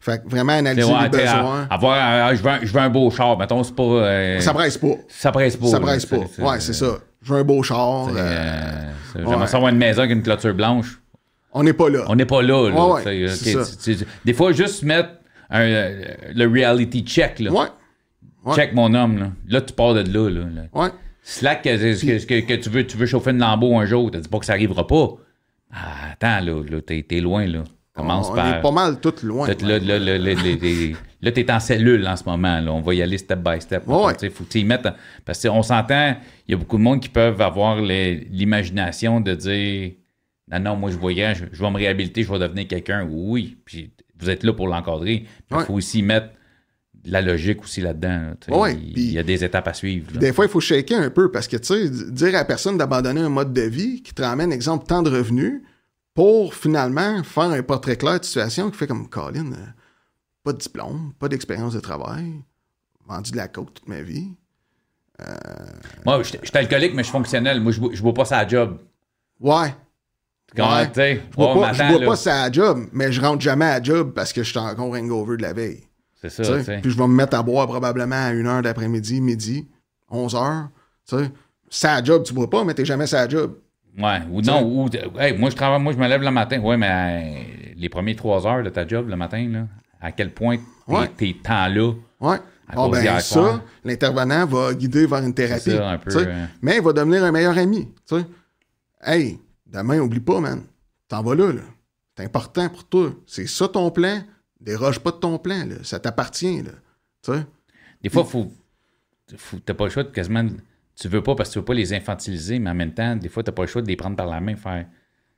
Fait que vraiment analyser ouais, les besoins. avoir, je, veux un, je veux un beau char, mettons, c'est pas. euh, Ça presse pas. ça presse pas. Ça presse pas. Ouais, c'est ça. Je veux un beau char. Euh, euh, J'aimerais ouais. savoir une maison avec une clôture blanche. on n'est pas là. On n'est pas là. là Ouais, ça. tu- tu- des fois, juste mettre un, euh, le reality check. Là. Check mon homme. Là. là, tu pars de là. là, là. Ouais. Slack, que, que, tu, veux, tu veux chauffer une lambeau un jour, t'as dit pas que ça arrivera pas. Ah, attends, là, là t'es, t'es loin, là. Commence on par. est pas mal tout loin. Là, là, là, là, là, t'es en cellule en ce moment. Là. On va y aller step by step. Ouais, ouais. Tu sais, faut tu y mettes. en- Parce qu'on s'entend, il y a beaucoup de monde qui peuvent avoir l'imagination de dire Non, non, moi je voyais, je, je vais me réhabiliter, je vais devenir quelqu'un. Oui, puis vous êtes là pour l'encadrer. Il Ouais. faut aussi mettre la logique aussi là-dedans. là. Ouais, il, y a des étapes à suivre. Des fois, il faut shaker un peu parce que, tu sais, dire à la personne d'abandonner un mode de vie qui te ramène, exemple, tant de revenus pour finalement faire un portrait clair de situation qui fait comme Colin, euh, pas de diplôme, pas d'expérience de travail, vendu de la coke toute ma vie. Moi, je je suis alcoolique, mais je suis fonctionnel. Moi, je bois- je bois pas ça à job. Ouais. Comment, Ouais. Je vois oh, pas, je là. pas ça à job, mais je rentre jamais à job parce que je suis encore hangover de la veille. C'est ça, tu sais. tu sais. Puis je vais me mettre à boire probablement à 1h d'après-midi, midi, 11h. Tu sais. Ça job, tu bois pas, mais t'es jamais ça job. Ouais, ou non, ou, hey, moi, je travaille, moi, je me lève le matin. Ouais, mais euh, les premiers trois heures de ta job le matin, là, à quel point t'es, Ouais. t'es temps-là. Ouais. À Ah ben ça, l'intervenant va guider vers une thérapie. Ça, un peu, euh. Mais il va devenir un meilleur ami. tu sais. Hey, demain, oublie pas, man. T'en vas là, là. C'est important pour toi. C'est ça ton plan. Déroge pas de ton plan, là. Ça t'appartient, là. Des fois, faut, faut, t'as pas le choix de quasiment. Tu veux pas parce que tu veux pas les infantiliser, mais en même temps, des fois, t'as pas le choix de les prendre par la main, faire.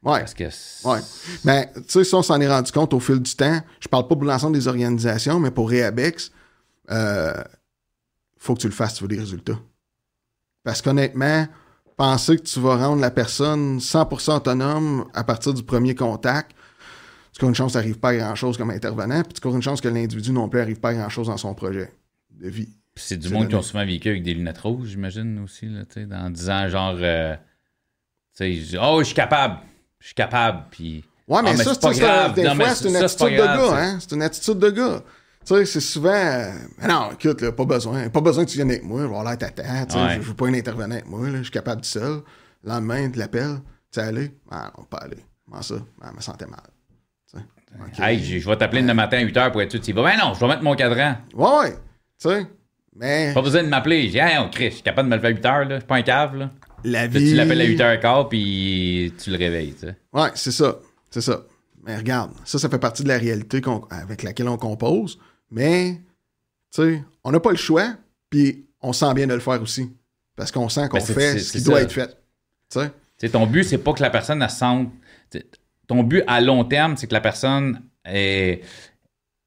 Ouais. Parce que. Ouais. Mais, tu sais, ça, on s'en est rendu compte au fil du temps. Je parle pas pour l'ensemble des organisations, mais pour Rehabex, euh, faut que tu le fasses, tu veux des résultats. Parce qu'honnêtement, penser que tu vas rendre la personne 100% autonome à partir du premier contact, tu cours une chance que n'arrive pas à grand-chose comme intervenant, puis tu cours une chance que l'individu non plus n'arrive pas à grand-chose dans son projet de vie. C'est du monde qui ont souvent vécu avec des lunettes rouges, j'imagine aussi, là, tu sais, en disant genre. euh, tu sais, oh, je suis capable. Je suis capable. Puis. Ouais, mais, Ah, mais ça, c'est pas c'est grave. des Non, fois, c'est une attitude de grave, gars, hein? C'est une attitude de gars. Tu sais, c'est souvent. euh, Mais non, écoute, là, pas besoin. Pas besoin que tu viennes avec moi. Je vais tata. Tu sais, Ouais. je je veux pas un intervenant avec moi. Là, je suis capable tout seul. Le lendemain, tu l'appelles. Tu sais, aller. Ah, non, pas aller. Comment ça? Ah, je me sentais mal. Hey, je je vais t'appeler demain matin à 8 h pour être sûr. Ben non, je vais mettre mon cadran. Ouais, ouais. Tu sais. Mais Pas besoin de m'appeler. J'ai dit, hey, on Chris, je suis capable de me lever à 8 h, là. Je suis pas un cave, là. la vie. tu l'appelles à 8 h 15 puis tu le réveilles, tu sais. Ouais, c'est ça. C'est ça. Mais regarde, ça, ça fait partie de la réalité qu'on- avec laquelle on compose. Mais, tu sais, on n'a pas le choix, puis on sent bien de le faire aussi. Parce qu'on sent qu'on Ben, fait ce qui doit ça. être fait. Tu sais? Tu sais, ton but, c'est pas que la personne elle sente. Ton but à long terme, c'est que la personne est-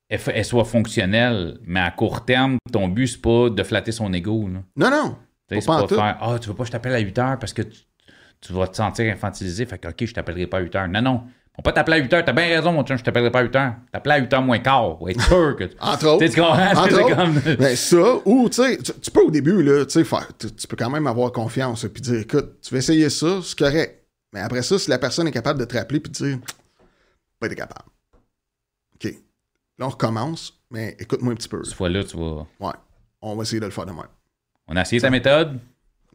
elle, fa- elle soit fonctionnelle. Mais à court terme, ton but, c'est pas de flatter son ego. là. Non, non. Pas C'est pas pantoute. faire Ah, tu veux pas que je t'appelle à 8 heures parce que tu, tu vas te sentir infantilisé. Fait que, OK, je t'appellerai pas à 8 heures. Non, non. On peut pas t'appeler à 8 heures. T'as bien raison, mon chum, je t'appellerai pas à 8 heures. T'appeler à 8 heures moins quart. Ouais, être sûr que. tu Entre autres. sais, tu comprends? Comme- Ben, ça, ou, tu sais, tu peux au début, là, tu sais, faire, tu, tu peux quand même avoir confiance, puis dire, écoute, tu vas essayer ça, c'est correct. Mais après ça, si la personne est capable de te rappeler, puis de dire, pas été capable. OK. Là, on recommence, mais écoute-moi un petit peu. Cette fois-là, tu vas. Ouais. On va essayer de le faire de même. On a essayé ta méthode.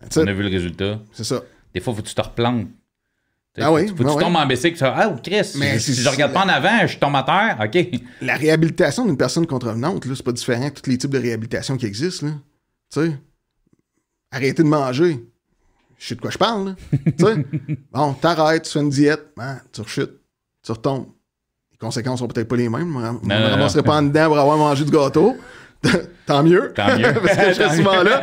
On a vu le résultat. C'est ça. Des fois, faut que tu te replantes. Tu Ah oui, faut que ah tu oui. tombes en bicycle, tu fais, Ah, Chris, Mais si, je regarde pas en avant, je tombe à terre. OK. La réhabilitation d'une personne contrevenante, c'est pas différent de tous les types de réhabilitation qui existent. Tu sais, arrêter de manger. Je sais de quoi je parle, là. tu sais, bon, t'arrêtes, tu fais une diète, hein, tu rechutes, tu retombes. Les conséquences sont peut-être pas les mêmes. Ram- je me Non, non, ramasserai non. pas en dedans pour avoir mangé du gâteau. Tant mieux. Tant mieux. Parce que je suis souvent là.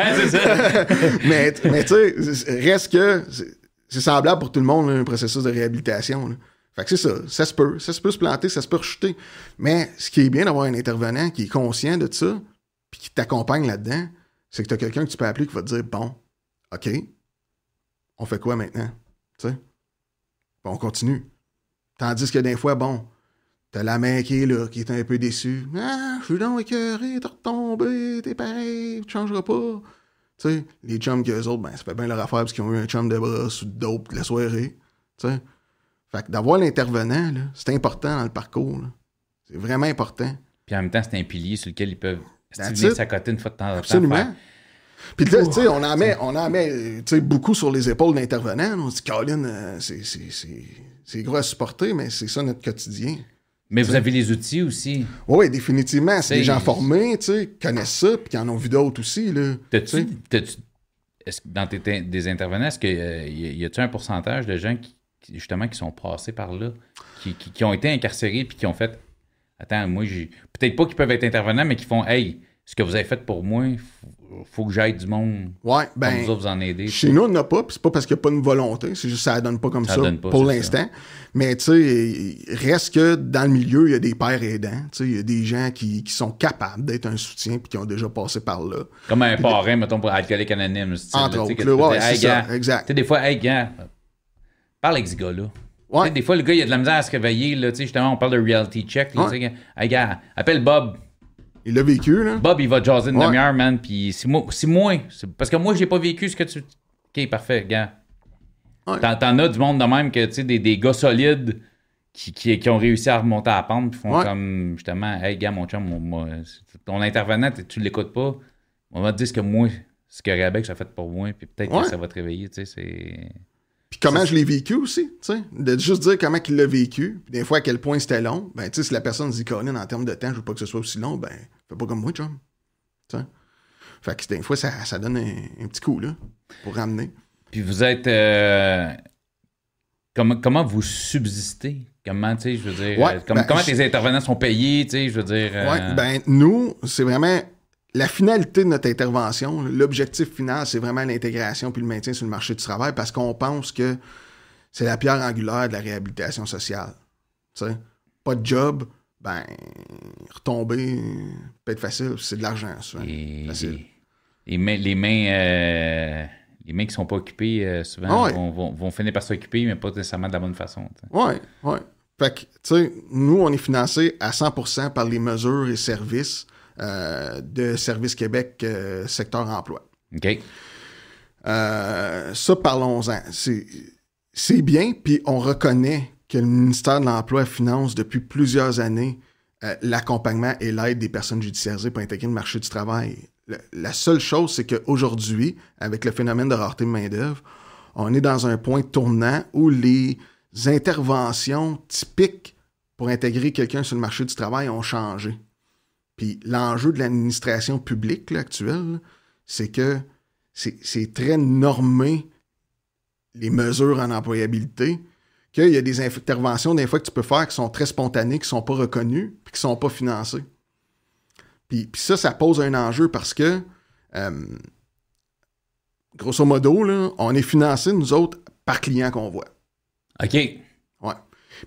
mais mais tu sais, reste que c'est- c'est semblable pour tout le monde, là, un processus de réhabilitation. là. Fait que c'est ça, ça se peut, ça se peut se planter, ça se peut rechuter. Mais ce qui est bien d'avoir un intervenant qui est conscient de ça, puis qui t'accompagne là-dedans, c'est que tu as quelqu'un que tu peux appeler qui va te dire Bon, OK, on fait quoi maintenant? Tu sais? Bon, on continue. Tandis que des fois, bon, t'as la mère qui est là, qui est un peu déçue. Ah, je suis donc écœuré, t'es retombé, t'es pareil, tu changeras pas. Tu sais, les chums qu'eux autres, ben, ça fait bien leur affaire parce qu'ils ont eu un chum de brosse ou de dope de la soirée. Tu sais. Fait que d'avoir l'intervenant, c'est important dans le parcours. C'est vraiment important. Puis en même temps, c'est un pilier sur lequel ils peuvent it. s'accoter une fois de temps en temps. Absolument. faire- Puis là, tu sais, on en met, on en met euh, tu sais, beaucoup sur les épaules de l'intervenant. On se dit, Colin, euh, c'est- c'est c'est- c'est gros à supporter, mais c'est ça notre quotidien. Mais vous avez les outils aussi. Oui, définitivement. C'est des gens formés, tu sais, connaissent ça, puis qui en ont vu d'autres aussi. Là, T'as-tu, dans tes, des intervenants, est-ce que euh, y, a-tu un pourcentage de gens qui, qui, justement qui sont passés par là, qui, qui- qui ont été incarcérés puis qui ont fait Attends, moi j'ai. Peut-être pas qu'ils peuvent être intervenants, mais qui font Hey, ce que vous avez fait pour moi, faut, faut que j'aide du monde. Ouais, ben. vous autres, vous en aider. Chez nous, on n'en a pas, puis c'est pas parce qu'il n'y a pas une volonté, c'est juste que ça donne pas comme Ça ça, pas, pour l'instant. Mais tu sais, reste que dans le milieu, il y a des pères aidants, tu sais, il y a des gens qui, qui sont capables d'être un soutien puis qui ont déjà passé par là. Comme un parrain, mettons, pour alcoolique anonyme. Entre là, autres, là, ouais, Hey, c'est ça, gars, exact. Tu sais, des fois, hey, gars, parle avec ce gars-là. Ouais. Des fois, le gars, il a de la misère à se réveiller. Là, tu sais, justement, on parle de reality check. Là, Ouais. Hey, gars, appelle Bob. Il l'a vécu, là. Bob, il va jaser une Ouais. demi-heure, man. Puis si moi, si moi c'est- parce que moi, j'ai pas vécu ce que tu. Ok, parfait, gars. Ouais. T'en, as du monde de même que, tu sais, des, des gars solides qui, qui, qui ont réussi à remonter à la pente, puis font Ouais. comme, justement, hey, gars, mon chum, moi, moi, ton intervenant, tu- l'écoutes pas. On va te dire ce que moi, ce que Rebec a fait pour moi, puis peut-être que ça va te réveiller, tu sais, c'est. Puis comment je l'ai vécu aussi, tu sais. De juste dire comment il l'a vécu, puis des fois à quel point c'était long. Ben, tu sais, si la personne dit, Colin, en termes de temps, je veux pas que ce soit aussi long, ben, fais pas comme moi, chum. Tu sais? Fait que des fois, ça, ça donne un, un petit coup, là, pour ramener. Puis vous êtes. euh, comment, comment vous subsistez? Comment, tu sais, je veux dire. Ouais, euh, comme- ben, comment je- tes intervenants sont payés, tu sais, je veux dire. euh, Ouais, ben, nous, c'est vraiment la finalité de notre intervention. L'objectif final, c'est vraiment l'intégration puis le maintien sur le marché du travail parce qu'on pense que c'est la pierre angulaire de la réhabilitation sociale. Tu sais, pas de job, ben, retomber peut être facile, c'est de l'argent, souvent. Et- Facile. les mains, les mains, euh, les mains qui sont pas occupées, euh, souvent, Ah ouais. vont, vont- vont finir par s'occuper, mais pas nécessairement de la bonne façon. Ouais, ouais. Fait que, tu sais, nous, on est financé à 100% par les mesures et services euh, de Service Québec euh, secteur emploi. OK? Euh, ça, parlons-en. C'est bien, puis on reconnaît que le ministère de l'Emploi finance depuis plusieurs années euh, l'accompagnement et l'aide des personnes judiciarisées pour intégrer le marché du travail. La seule chose, c'est qu'aujourd'hui, avec le phénomène de rareté de main-d'œuvre, on est dans un point tournant où les interventions typiques pour intégrer quelqu'un sur le marché du travail ont changé. Puis l'enjeu de l'administration publique actuelle, c'est que c'est très normé les mesures en employabilité, qu'il y a des interventions des fois que tu peux faire qui sont très spontanées, qui sont pas reconnues, puis qui sont pas financées. Puis, puis ça, ça pose un enjeu parce que, euh, grosso modo, là, on est financé, nous autres, par client qu'on voit. OK. Ouais.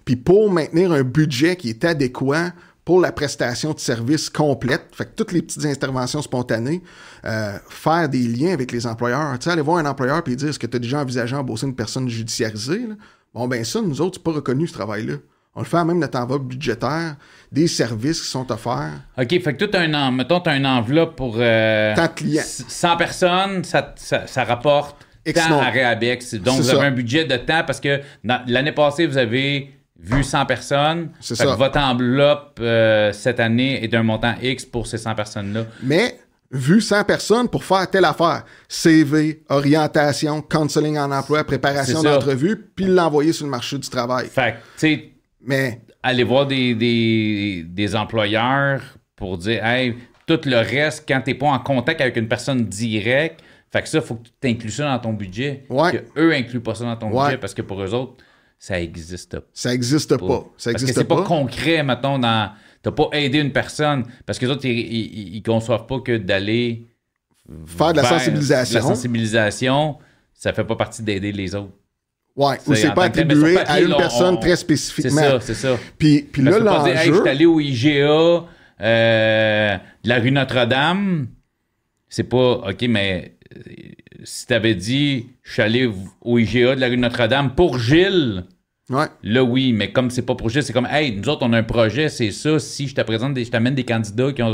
Puis pour maintenir un budget qui est adéquat pour la prestation de services complète, fait que toutes les petites interventions spontanées, euh, faire des liens avec les employeurs. Tu sais, aller voir un employeur et dire est-ce que tu as déjà envisagé embaucher une personne judiciarisée? là? Bon, ben ça, nous autres, c'est pas reconnu ce travail-là. On le fait à même notre enveloppe budgétaire, des services qui sont offerts. OK, fait que tout un en... mettons, t'as une enveloppe pour euh, Tant de clients. 100 personnes, ça, ça, ça rapporte X tant à Réabex. Donc, vous avez un budget de temps parce que l'année passée, vous avez vu 100 personnes. C'est ça. que votre enveloppe euh, cette année est d'un montant X pour ces 100 personnes-là. Mais vu 100 personnes pour faire telle affaire, CV, orientation, counseling en emploi, préparation d'entrevue, puis l'envoyer sur le marché du travail. Fait que, tu sais, Mais aller voir des, des, des employeurs pour dire, hey, tout le reste, quand t'es pas en contact avec une personne directe, fait que ça, faut que tu t'inclues ça dans ton budget. Ouais. Que eux incluent pas ça dans ton Ouais. budget parce que pour eux autres, ça existe pas. ça n'existe pas. Ça Parce que existe c'est pas, pas. concret, mettons, dans. T'as pas aidé une personne. Parce que les autres, ils, ils conçoivent pas que d'aller. Faire de la sensibilisation. La sensibilisation, ça fait pas partie d'aider les autres. Ouais, ou C'est c'est pas attribué papier, à une là, personne on- très C'est spécifiquement. ça, c'est ça. Puis, puis là, dire, hey, je l'enjeu. suis allé au IGA euh, de la rue Notre-Dame. C'est pas, OK, mais euh, si t'avais dit, je suis allé au IGA de la rue Notre-Dame pour Gilles, Ouais, là, oui, mais comme c'est pas Gilles, c'est comme, hey, nous autres, on a un projet, c'est ça, si je te présente, des, je t'amène des candidats qui ont.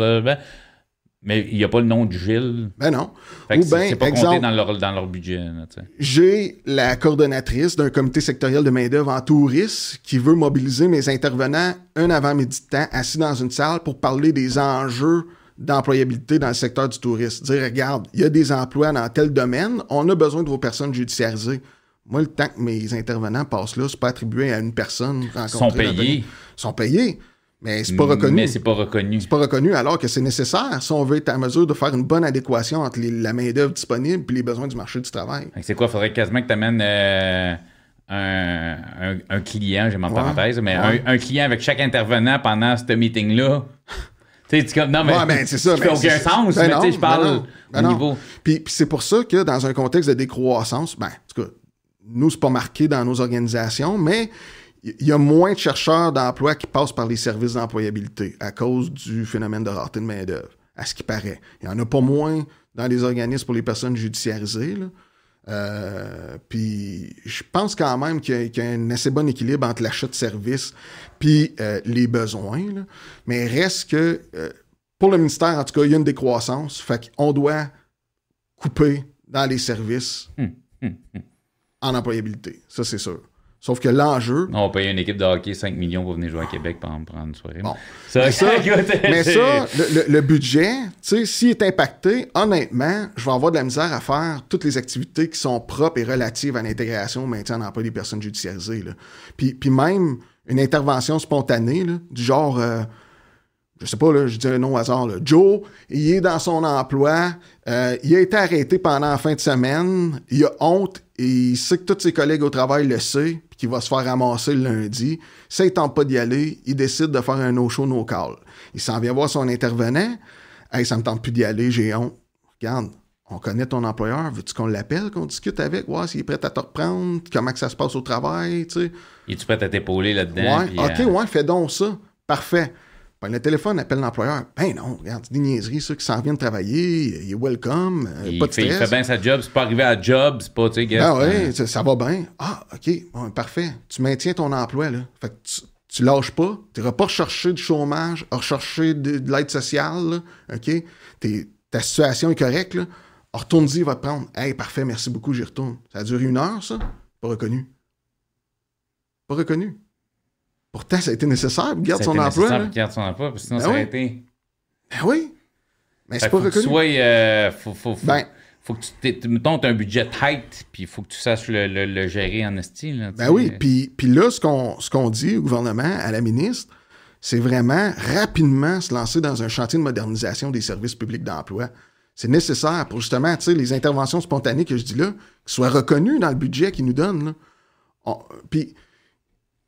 Mais il n'y a pas le nom de Gilles. ben non. Fait que Ou c'est bien, c'est pas compté dans leur, dans leur budget. là, j'ai la coordonnatrice d'un comité sectoriel de main-d'œuvre en tourisme qui veut mobiliser mes intervenants un avant-midi de temps assis dans une salle pour parler des enjeux d'employabilité dans le secteur du tourisme. Dire, regarde, il y a des emplois dans tel domaine, on a besoin de vos personnes judiciarisées. Moi, le temps que mes intervenants passent là, c'est pas attribué à une personne Ils sont rencontrée le payés, sont payés, mais c'est pas reconnu. mais c'est pas reconnu. C'est pas reconnu alors que c'est nécessaire si on veut être en mesure de faire une bonne adéquation entre les- la main-d'œuvre disponible et les besoins du marché du travail. C'est quoi? Faudrait quasiment que tu amènes un, un, un client, j'ai ma Ouais, parenthèse, mais ouais. un, un client avec chaque intervenant pendant ce meeting-là. tu sais, comme- non, mais. Ouais, ben, c'est ça. Ben, aucun sens, ben mais non, tu sais, je ben parle non, ben au niveau. Puis, puis c'est pour ça que dans un contexte de décroissance, ben, en tout cas, nous, c'est pas marqué dans nos organisations, mais il y a moins de chercheurs d'emploi qui passent par les services d'employabilité à cause du phénomène de rareté de main-d'œuvre, à ce qui paraît. Il y en a pas moins dans les organismes pour les personnes judiciarisées. Là. Euh, puis je pense quand même qu'il y, a- un assez bon équilibre entre l'achat de services puis euh, les besoins. Mais reste que euh, pour le ministère, en tout cas, il y a une décroissance. Fait qu'on doit couper dans les services Hum, hum, en employabilité. Ça, c'est sûr. Sauf que l'enjeu, On va payer une équipe de hockey 5 millions pour venir jouer à Québec pendant prendre une soirée. Bon. Ça, Mais ça- Mais ça, le, le- budget, tu sais, s'il est impacté, honnêtement, je vais avoir de la misère à faire toutes les activités qui sont propres et relatives à l'intégration au maintien en emploi des personnes judiciarisées. Là. Puis, puis même une intervention spontanée, là, du genre, euh, je sais pas, là, je dis un nom au hasard, là, Joe, il est dans son emploi, euh, il a été arrêté pendant la fin de semaine, il a honte, et il sait que tous ses collègues au travail le savent, puis qu'il va se faire ramasser le lundi. Ça, il tente pas d'y aller, il décide de faire un no-show, no-call. Il s'en vient voir son intervenant, « Hey, ça me tente plus d'y aller, j'ai honte. » Regarde, on connaît ton employeur, veux-tu qu'on l'appelle, qu'on discute avec, voir s'il est prêt à te reprendre, comment que ça se passe au travail, tu sais. Es-tu prêt à t'épauler là-dedans? Ouais, ok, euh, ouais, fais donc ça. Parfait. Prends le téléphone, appelle l'employeur. Ben non, regarde, c'est des niaiseries, ça, qui s'en viennent travailler, il est welcome, euh, il, pas de fait, il stress. fait bien sa job, c'est pas arrivé à job, c'est pas, tu sais, Ah guess, oui, ça, ça va bien. Ah, OK, bon, parfait. Tu maintiens ton emploi, là. Fait que tu, tu lâches pas. Tu n'iras pas rechercher du chômage, rechercher de, de l'aide sociale, là. OK? T'es- ta situation est correcte, là. Retourne-y, il va te prendre. Hey, parfait, merci beaucoup, j'y retourne. Ça a duré une heure, ça? Pas reconnu. Pas reconnu. Pourtant, ça a été nécessaire a son emploi. nécessaire là. garde son emploi, parce que sinon, Ben ça aurait oui. été. Ben oui. Mais c'est pas faut que tu reconnu. sois, euh, faut, faut, faut, Ben- faut que tu, mettons, t'as un budget tight, puis il faut que tu saches le, le- le gérer en esti, là, tu Ben oui, puis, puis là, ce qu'on, ce qu'on dit au gouvernement, à la ministre, c'est vraiment rapidement se lancer dans un chantier de modernisation des services publics d'emploi. C'est nécessaire pour justement, tu sais, les interventions spontanées que je dis là, qui soient reconnues dans le budget qu'ils nous donnent. puis,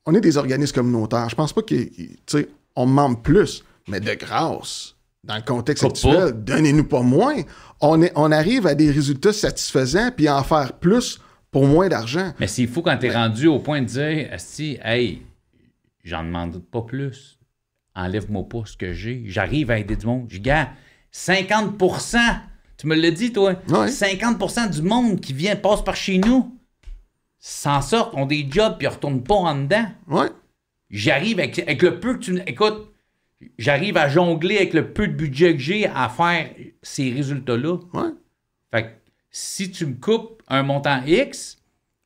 on est des organismes communautaires. Je pense pas que, tu sais, on demande plus, mais de grâce, dans le contexte Pas actuel, donnez-nous pas moins. On, est, on arrive à des résultats satisfaisants, puis en faire plus pour moins d'argent. Mais s'il faut, quand t'es rendu au point de dire, si, hey, j'en demande pas plus, enlève-moi pas ce que j'ai, j'arrive à aider du monde. Je gars, 50% tu me l'as dit, toi, Ouais. 50% du monde qui vient, passe par chez nous, s'en sortent, ont des jobs, puis ils retournent pas en dedans. Ouais. J'arrive avec, avec le peu que tu. Écoute, j'arrive à jongler avec le peu de budget que j'ai à faire ces résultats-là. Ouais. Fait que si tu me coupes un montant X,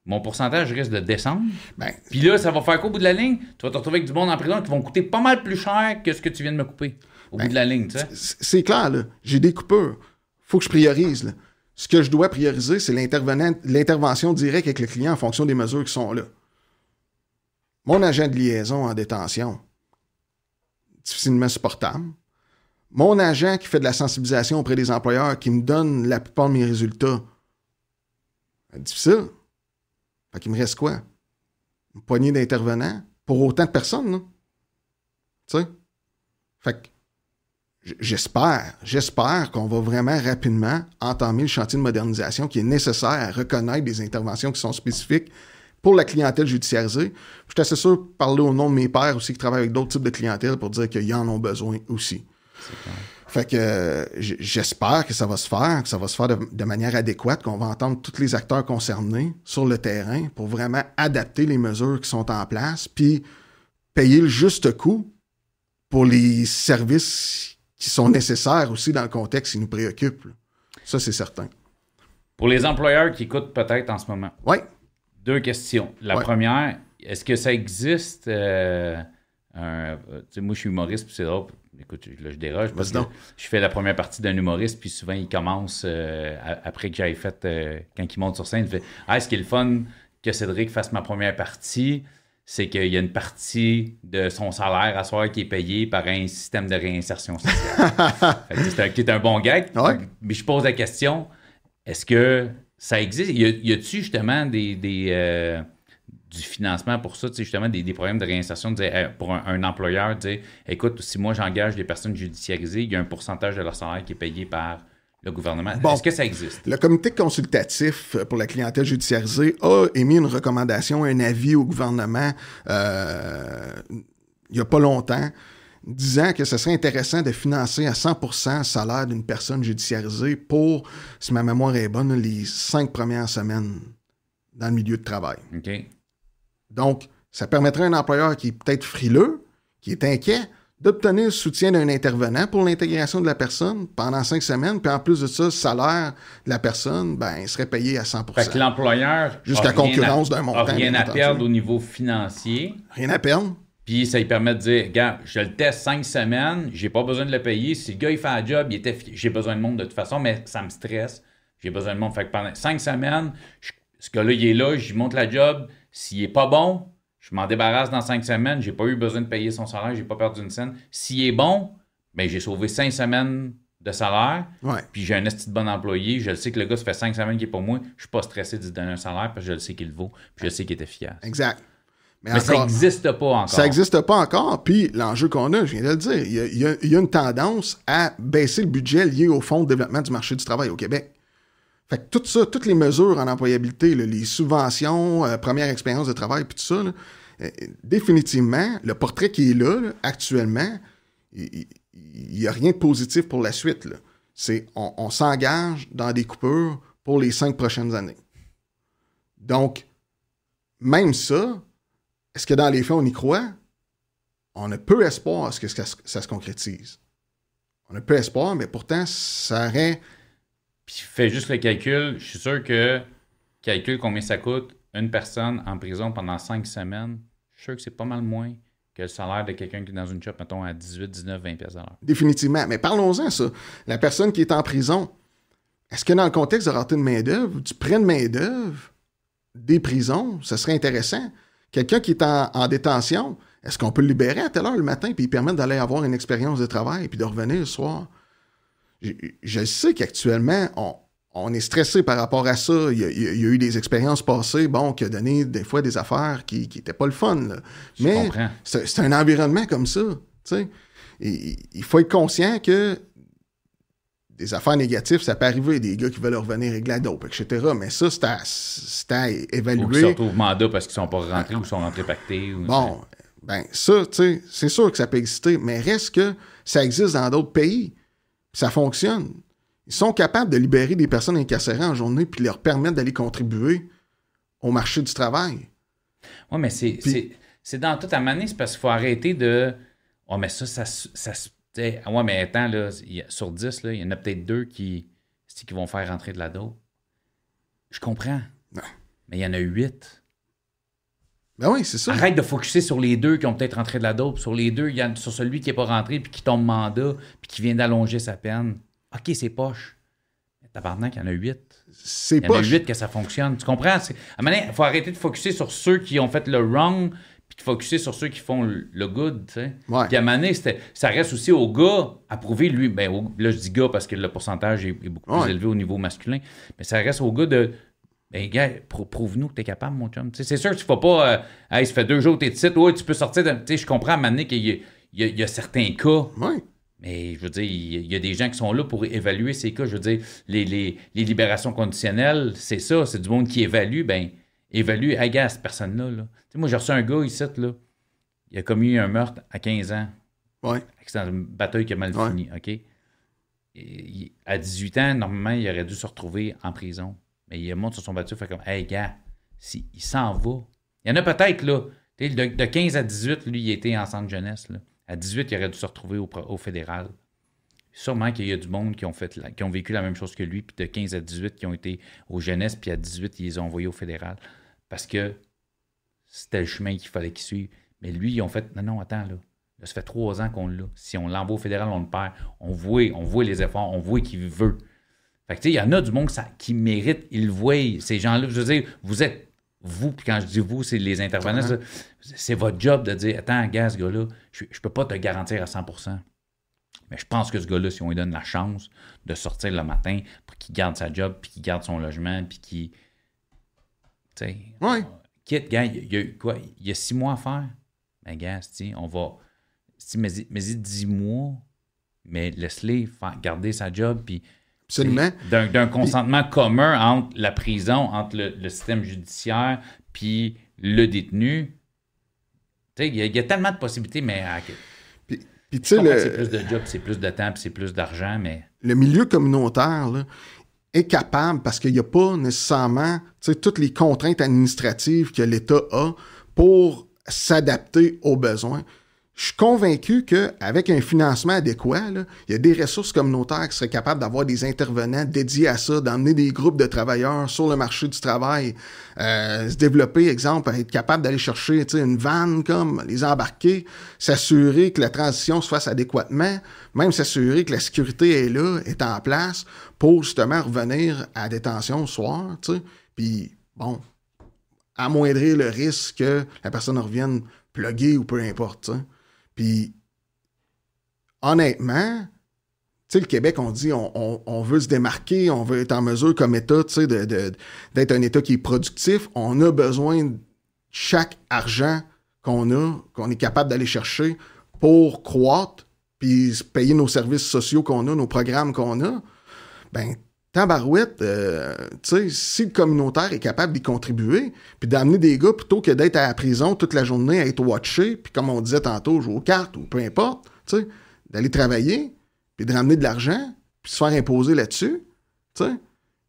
mon pourcentage risque de descendre. Ben, Puis là, ça va faire qu'au bout de la ligne, tu vas te retrouver avec du monde en prison qui vont coûter pas mal plus cher que ce que tu viens de me couper. Au bout de la ligne, tu sais. c- c'est clair, là. J'ai des coupures. Faut que je priorise, là. Ce que je dois prioriser, c'est l'intervention directe avec le client en fonction des mesures qui sont là. Mon agent de liaison en détention, difficilement supportable. Mon agent qui fait de la sensibilisation auprès des employeurs, qui me donne la plupart de mes résultats, difficile. Fait qu'il me reste quoi? Une poignée d'intervenants pour autant de personnes. Tu sais? Fait que j'espère, j'espère qu'on va vraiment rapidement entamer le chantier de modernisation qui est nécessaire à reconnaître des interventions qui sont spécifiques pour la clientèle judiciarisée. Je suis assez sûr de parler au nom de mes pairs aussi qui travaillent avec d'autres types de clientèle pour dire qu'ils en ont besoin aussi. Fait que j'espère que ça va se faire, que ça va se faire de manière adéquate, qu'on va entendre tous les acteurs concernés sur le terrain pour vraiment adapter les mesures qui sont en place, puis payer le juste coût pour les services qui sont nécessaires aussi dans le contexte qui nous préoccupe. là. Ça, c'est certain. Pour les employeurs qui écoutent peut-être en ce moment, Oui. deux questions. La Ouais. première, est-ce que ça existe euh, un- euh, moi, je suis humoriste, puis c'est drôle. Écoute, là, je déroge parce que je fais la première partie d'un humoriste, puis souvent, il commence euh, après que j'avais fait, euh, quand il monte sur scène, il fait Ah, ce qui est le fun que Cédric fasse ma première partie, c'est qu'il y a une partie de son salaire à soir qui est payée par un système de réinsertion sociale. C'est un, qui est un bon gag. Ouais. Mais je pose la question est-ce que ça existe? Y a-tu justement des, des, euh, du financement pour ça, justement des, des problèmes de réinsertion de dire, euh, pour un, un employeur, dire écoute, si moi j'engage des personnes judiciarisées, il y a un pourcentage de leur salaire qui est payé par le gouvernement. Bon. Est-ce que ça existe? Le comité consultatif pour la clientèle judiciarisée a émis une recommandation, un avis au gouvernement euh, il n'y a pas longtemps, disant que ce serait intéressant de financer à 100% le salaire d'une personne judiciarisée pour, si ma mémoire est bonne, les cinq premières semaines dans le milieu de travail. OK. Donc, ça permettrait à un employeur qui est peut-être frileux, qui est inquiet, d'obtenir le soutien d'un intervenant pour l'intégration de la personne pendant cinq semaines. Puis en plus de ça, le salaire de la personne, ben, il serait payé à 100% Fait que l'employeur. Jusqu'à a rien concurrence d'un a montant, rien bien à perdre au niveau financier. Rien à perdre. Puis ça lui permet de dire, gars, je le teste cinq semaines, j'ai pas besoin de le payer. Si le gars il fait un job, j'ai besoin de monde de toute façon, mais ça me stresse. J'ai besoin de monde. Fait que pendant cinq semaines, je- ce gars-là, il est là, j'y monte la job. S'il est pas bon, je m'en débarrasse dans cinq semaines. J'ai pas eu besoin de payer son salaire, j'ai pas perdu une scène. S'il est bon, ben j'ai sauvé cinq semaines de salaire. Ouais. Puis j'ai un esti de bon employé. Je le sais que le gars, ça fait cinq semaines qu'il est pour moi. Je suis pas stressé de lui donner un salaire parce que je le sais qu'il le vaut. Puis je sais qu'il est efficace. Exact. Mais ça n'existe pas encore. Ça n'existe pas encore. Puis l'enjeu qu'on a, je viens de le dire, il y a, il y a- il y a une tendance à baisser le budget lié au Fonds de développement du marché du travail au Québec. Fait que tout ça, toutes les mesures en employabilité, les subventions, euh, première expérience de travail, puis tout ça, euh, définitivement, le portrait qui est là, actuellement, il n'y a rien de positif pour la suite. C'est on, s'engage dans des coupures pour les cinq prochaines années. Donc, même ça, est-ce que dans les faits, on y croit? On a peu espoir à ce que ça, ça se concrétise. On a peu espoir, mais pourtant, ça aurait. Puis fais juste le calcul. Je suis sûr que calcule combien ça coûte une personne en prison pendant cinq semaines. Je suis sûr que c'est pas mal moins que le salaire de quelqu'un qui est dans une shop, mettons, à 18, 19, 20 pièces à l'heure. Définitivement. Mais parlons-en, ça. La personne qui est en prison, est-ce que dans le contexte de rareté de main-d'œuvre, tu prends de main-d'œuvre des prisons, ce serait intéressant. Quelqu'un qui est en, détention, est-ce qu'on peut le libérer à telle heure le matin puis permettre d'aller avoir une expérience de travail puis de revenir le soir? Je, sais qu'actuellement, on, est stressé par rapport à ça. Il y, a, eu des expériences passées, bon, qui ont donné des fois des affaires qui n'étaient pas le fun. Mais c'est un environnement comme ça. il faut être conscient que des affaires négatives, ça peut arriver, des gars qui veulent revenir régler la dope, etc. Mais ça, c'est à, évaluer. Ou qui sortent au mandat parce qu'ils sont pas rentrés ou sont rentrés pactés. bon, ben ça, tu sais, c'est sûr que ça peut exister, mais reste que ça existe dans d'autres pays. Ça fonctionne. Ils sont capables de libérer des personnes incarcérées en journée puis leur permettre d'aller contribuer au marché du travail. Oui, mais c'est dans toute la c'est parce qu'il faut arrêter de. Oh, mais ça, ça, ça, ça sais, ouais, mais attends, là, sur 10, là, il y en a peut-être deux qui, qui vont faire rentrer de la dope? Je comprends. Non. Mais il y en a huit. Ben oui, c'est ça. Arrête de focuser sur les deux qui ont peut-être rentré de la dope. Sur les deux, il y a, sur celui qui n'est pas rentré puis qui tombe mandat puis qui vient d'allonger sa peine. OK, c'est poche. Mais tabarnak, il y en a huit. C'est poche. Il y en a huit que ça fonctionne. Tu comprends? À un il faut arrêter de focuser sur ceux qui ont fait le wrong puis de focuser sur ceux qui font le, good, tu sais. Puis à un moment ça reste aussi au gars à prouver, lui, ben, là, je dis gars parce que le pourcentage est, beaucoup plus élevé au niveau masculin, mais ça reste au gars de, ben, gars, prouve-nous que t'es capable, mon chum. c'est sûr que tu ne pas, euh, hey, ça fait deux jours que t'es titre, ouais, tu peux sortir, tu sais, je comprends à un qu'il y, y, a certains cas. Mais je veux dire, il y a des gens qui sont là pour évaluer ces cas. Je veux dire, les, les, les libérations conditionnelles, c'est ça, c'est du monde qui évalue, ben évalue, gars, cette personne-là, là. moi, j'ai reçu un gars ici, là. Il a commis un meurtre à 15 ans. Ouais. C'est une bataille qui a mal fini, OK? à 18 ans, normalement, il aurait dû se retrouver en prison. Mais il monte sur son bateau, fait comme, hey, gars, si, il s'en va. Il y en a peut-être, là. De, de, 15 à 18, lui, il était en centre jeunesse, là. À 18, il aurait dû se retrouver au, au fédéral. Sûrement qu'il y a du monde qui ont, fait qui ont vécu la même chose que lui, puis de 15 à 18, qui ont été aux jeunesse, puis à 18, ils les ont envoyés au fédéral parce que c'était le chemin qu'il fallait qu'il suive. Mais lui, ils ont fait non, non, attends, là. ça fait trois ans qu'on l'a. Si on l'envoie au fédéral, on le perd. On voit, on voit les efforts, on voit qu'il veut. Fait que, tu sais, il y en a du monde qui mérite, ils le voient. Ces gens-là, je veux dire, vous êtes, vous, puis quand je dis vous, c'est les intervenants, c'est votre job de dire, attends, gars, ce gars-là, je ne peux pas te garantir à 100% mais je pense que ce gars-là, si on lui donne la chance de sortir le matin pour qu'il garde sa job, puis qu'il garde son logement, puis qu'il oui. Quitte, gars, il y, a quoi? Il y a six mois à faire? Mais gars, on va. Mais, mais dix mois, mais laisse-les garder sa job. Puis, Absolument. D'un consentement commun entre la prison, entre le, système judiciaire, puis le détenu. Il y, a tellement de possibilités, mais. puis, puis tu sais, c'est plus de job, c'est plus de temps, puis c'est plus d'argent, mais. Le milieu communautaire, là, est capable, parce qu'il n'y a pas nécessairement toutes les contraintes administratives que l'État a pour s'adapter aux besoins. Je suis convaincu qu'avec un financement adéquat, il y a des ressources communautaires qui seraient capables d'avoir des intervenants dédiés à ça, d'emmener des groupes de travailleurs sur le marché du travail, euh, se développer, exemple, être capable d'aller chercher une vanne comme les embarquer, s'assurer que la transition se fasse adéquatement, même s'assurer que la sécurité est là, est en place pour justement revenir à détention le soir, puis bon, amoindrir le risque que la personne revienne pluguée ou peu importe. Puis, honnêtement, tu sais, le Québec, on dit on, veut se démarquer, on veut être en mesure comme État, tu sais, d'être un État qui est productif. On a besoin de chaque argent qu'on a, qu'on est capable d'aller chercher pour croître, puis payer nos services sociaux qu'on a, nos programmes qu'on a. Ben, tabarouette, euh, tu sais, si le communautaire est capable d'y contribuer, puis d'amener des gars plutôt que d'être à la prison toute la journée à être watché, puis comme on disait tantôt, jouer aux cartes ou peu importe, tu sais, d'aller travailler, puis de ramener de l'argent, puis se faire imposer là-dessus, tu sais,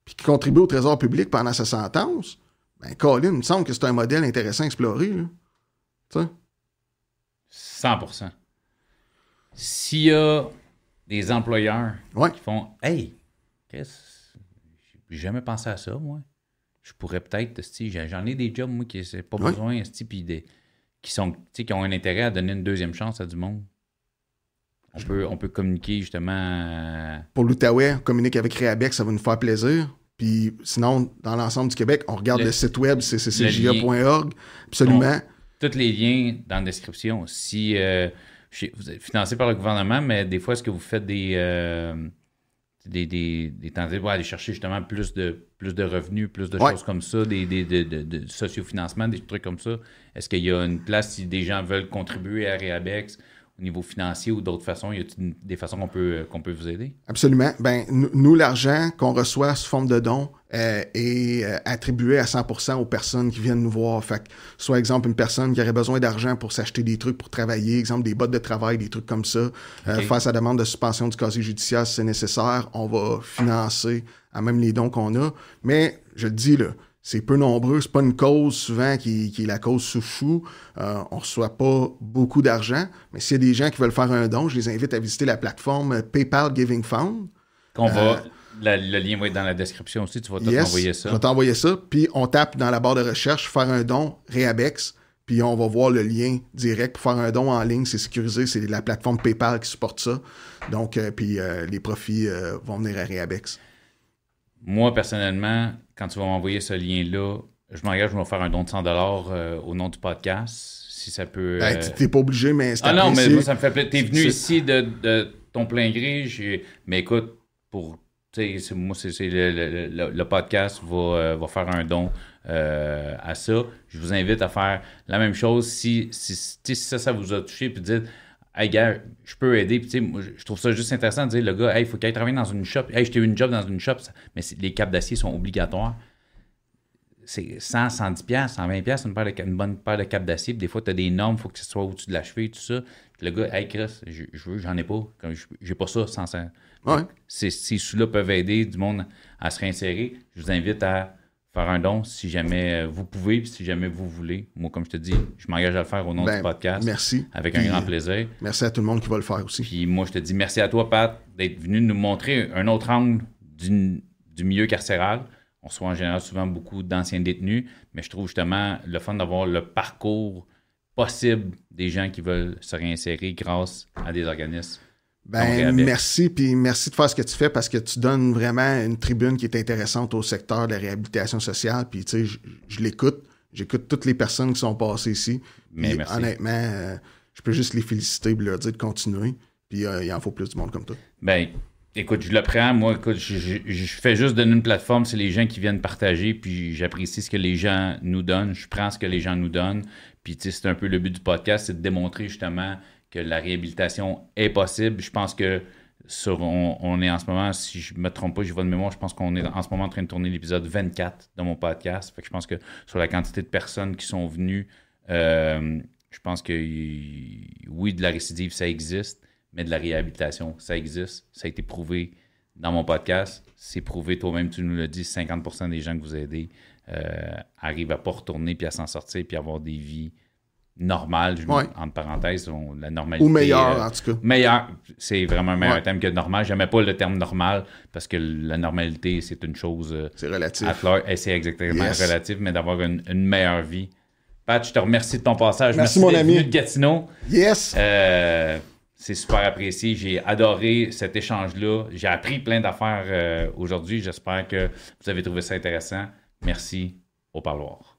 puis qui contribue au trésor public pendant sa sentence, ben, Colin, il me semble que c'est un modèle intéressant à explorer, là. Tu sais. 100 S'il y a des employeurs qui font Hey, qu'est-ce j'ai jamais pensé à ça, moi. Je pourrais peut-être, j'en ai des jobs, moi, qui c'est pas besoin, puis qui, sont, qui ont un intérêt à donner une deuxième chance à du monde. On peut, on peut communiquer justement. Pour l'Outaouais, on communique avec Réabec, ça va nous faire plaisir. Puis sinon, dans l'ensemble du Québec, on regarde Le- le, site web cccgia.org. Absolument. tous les liens dans la description. Si euh, vous êtes financé par le gouvernement, mais des fois, est-ce que vous faites des, euh, des, des, des tentatives pour aller chercher justement plus de, plus de revenus, plus de Ouais. choses comme ça, des, des, de, de, de sociofinancement, des trucs comme ça? Est-ce qu'il y a une place si des gens veulent contribuer à Rehabex au niveau financier ou d'autres façons? Y a des façons qu'on peut, qu'on peut vous aider? Absolument. Ben, nous- nous, l'argent qu'on reçoit sous forme de dons euh, est euh, attribué à 100% aux personnes qui viennent nous voir. Fait que, soit exemple une personne qui aurait besoin d'argent pour s'acheter des trucs pour travailler, exemple des bottes de travail, des trucs comme ça, euh, Ok. faire sa demande de suspension du casier judiciaire si c'est nécessaire, on va financer à même les dons qu'on a. Mais je le dis là, c'est peu nombreux, c'est pas une cause souvent qui, qui est la cause sous chou. Euh, on reçoit pas beaucoup d'argent, mais s'il y a des gens qui veulent faire un don, je les invite à visiter la plateforme PayPal Giving Fund. Qu'on va, Euh, la- le lien va être dans la description aussi, tu vas tout Yes, envoyer ça. Je vais t'envoyer ça. Puis on tape dans la barre de recherche, faire un don, Rehabex. Puis on va voir le lien direct pour faire un don en ligne. C'est sécurisé. C'est la plateforme PayPal qui supporte ça. Donc, euh, puis euh, les profits euh, vont venir à Rehabex. Moi, personnellement, quand tu vas m'envoyer ce lien-là, je m'engage, je vais faire un don de 100 euh, au nom du podcast, si ça peut... Ben, tu- T'es pas obligé, mais c'est Ah non, mais moi, ça me fait plaisir. T'es venu ici de, de ton plein gré, mais écoute, pour... Moi, c'est le, podcast va, euh, va faire un don euh, à ça. Je vous invite à faire la même chose si, si, ça, ça vous a touché, puis dites, hey gars, je peux aider. Puis, moi, je- trouve ça juste intéressant de dire, le gars, hey, il faut qu'il aille travailler dans une shop. Hey, eu une job dans une shop, mais les capes d'acier sont obligatoires. C'est 100, 110 pièces, 120 pièces une, une bonne paire de capes d'acier. Des fois, tu as des normes, il faut que ce soit au-dessus de la cheville, tout ça. Puis le gars, hey Chris, je, veux, j'en ai pas. J'ai pas ça sans ça. Ouais. Ces, ces sous-là peuvent aider du monde à se réinsérer. Je vous invite à faire un don si jamais euh, vous pouvez, puis si jamais vous voulez. Moi, comme je te dis, je m'engage à le faire au nom Ben, du podcast. Merci. Avec Puis, un grand plaisir. Merci à tout le monde qui va le faire aussi. Puis moi, je te dis merci à toi, Pat, d'être venu nous montrer un autre angle du, du milieu carcéral. On reçoit en général souvent beaucoup d'anciens détenus, mais je trouve justement le fun d'avoir le parcours possible des gens qui veulent se réinsérer grâce à des organismes. Ben, merci, puis merci de faire ce que tu fais parce que tu donnes vraiment une tribune qui est intéressante au secteur de la réhabilitation sociale. Puis, tu sais, je, je l'écoute. J'écoute toutes les personnes qui sont passées ici. Mais merci. honnêtement, euh, je peux juste les féliciter et leur dire de continuer. Puis, euh, il en faut plus du monde comme toi. Ben, écoute, je le prends. Moi, écoute, je, je- je fais juste donner une plateforme. C'est les gens qui viennent partager. Puis j'apprécie ce que les gens nous donnent. Je prends ce que les gens nous donnent. Puis, tu sais, c'est un peu le but du podcast, c'est de démontrer justement que la réhabilitation est possible. Je pense que sur, on, est en ce moment, si je me trompe pas, j'ai votre mémoire, je pense qu'on est en ce moment en train de tourner l'épisode 24 de mon podcast. Fait que je pense que sur la quantité de personnes qui sont venues, euh, je pense que oui, de la récidive, ça existe, mais de la réhabilitation, ça existe. Ça a été prouvé dans mon podcast. C'est prouvé, toi-même, tu nous l'as dit, 50% des gens que vous aidez euh, arrivent à pas retourner puis à s'en sortir puis avoir des vies normales, je- Ouais. entre parenthèses, on- la normalité. Ou meilleur, euh, en tout cas. Meilleur, c'est vraiment un meilleur Ouais. terme que normal. J'aimais pas le terme normal parce que la normalité, c'est une chose euh, C'est relatif. à fleur- et c'est exactement Yes. relatif, mais d'avoir une, une meilleure vie. Pat, je te remercie de ton passage. Merci, mon ami. de Gatineau. Yes! Euh, c'est super apprécié. J'ai adoré cet échange-là. J'ai appris plein d'affaires euh, aujourd'hui. J'espère que vous avez trouvé ça intéressant. Merci. Au parloir.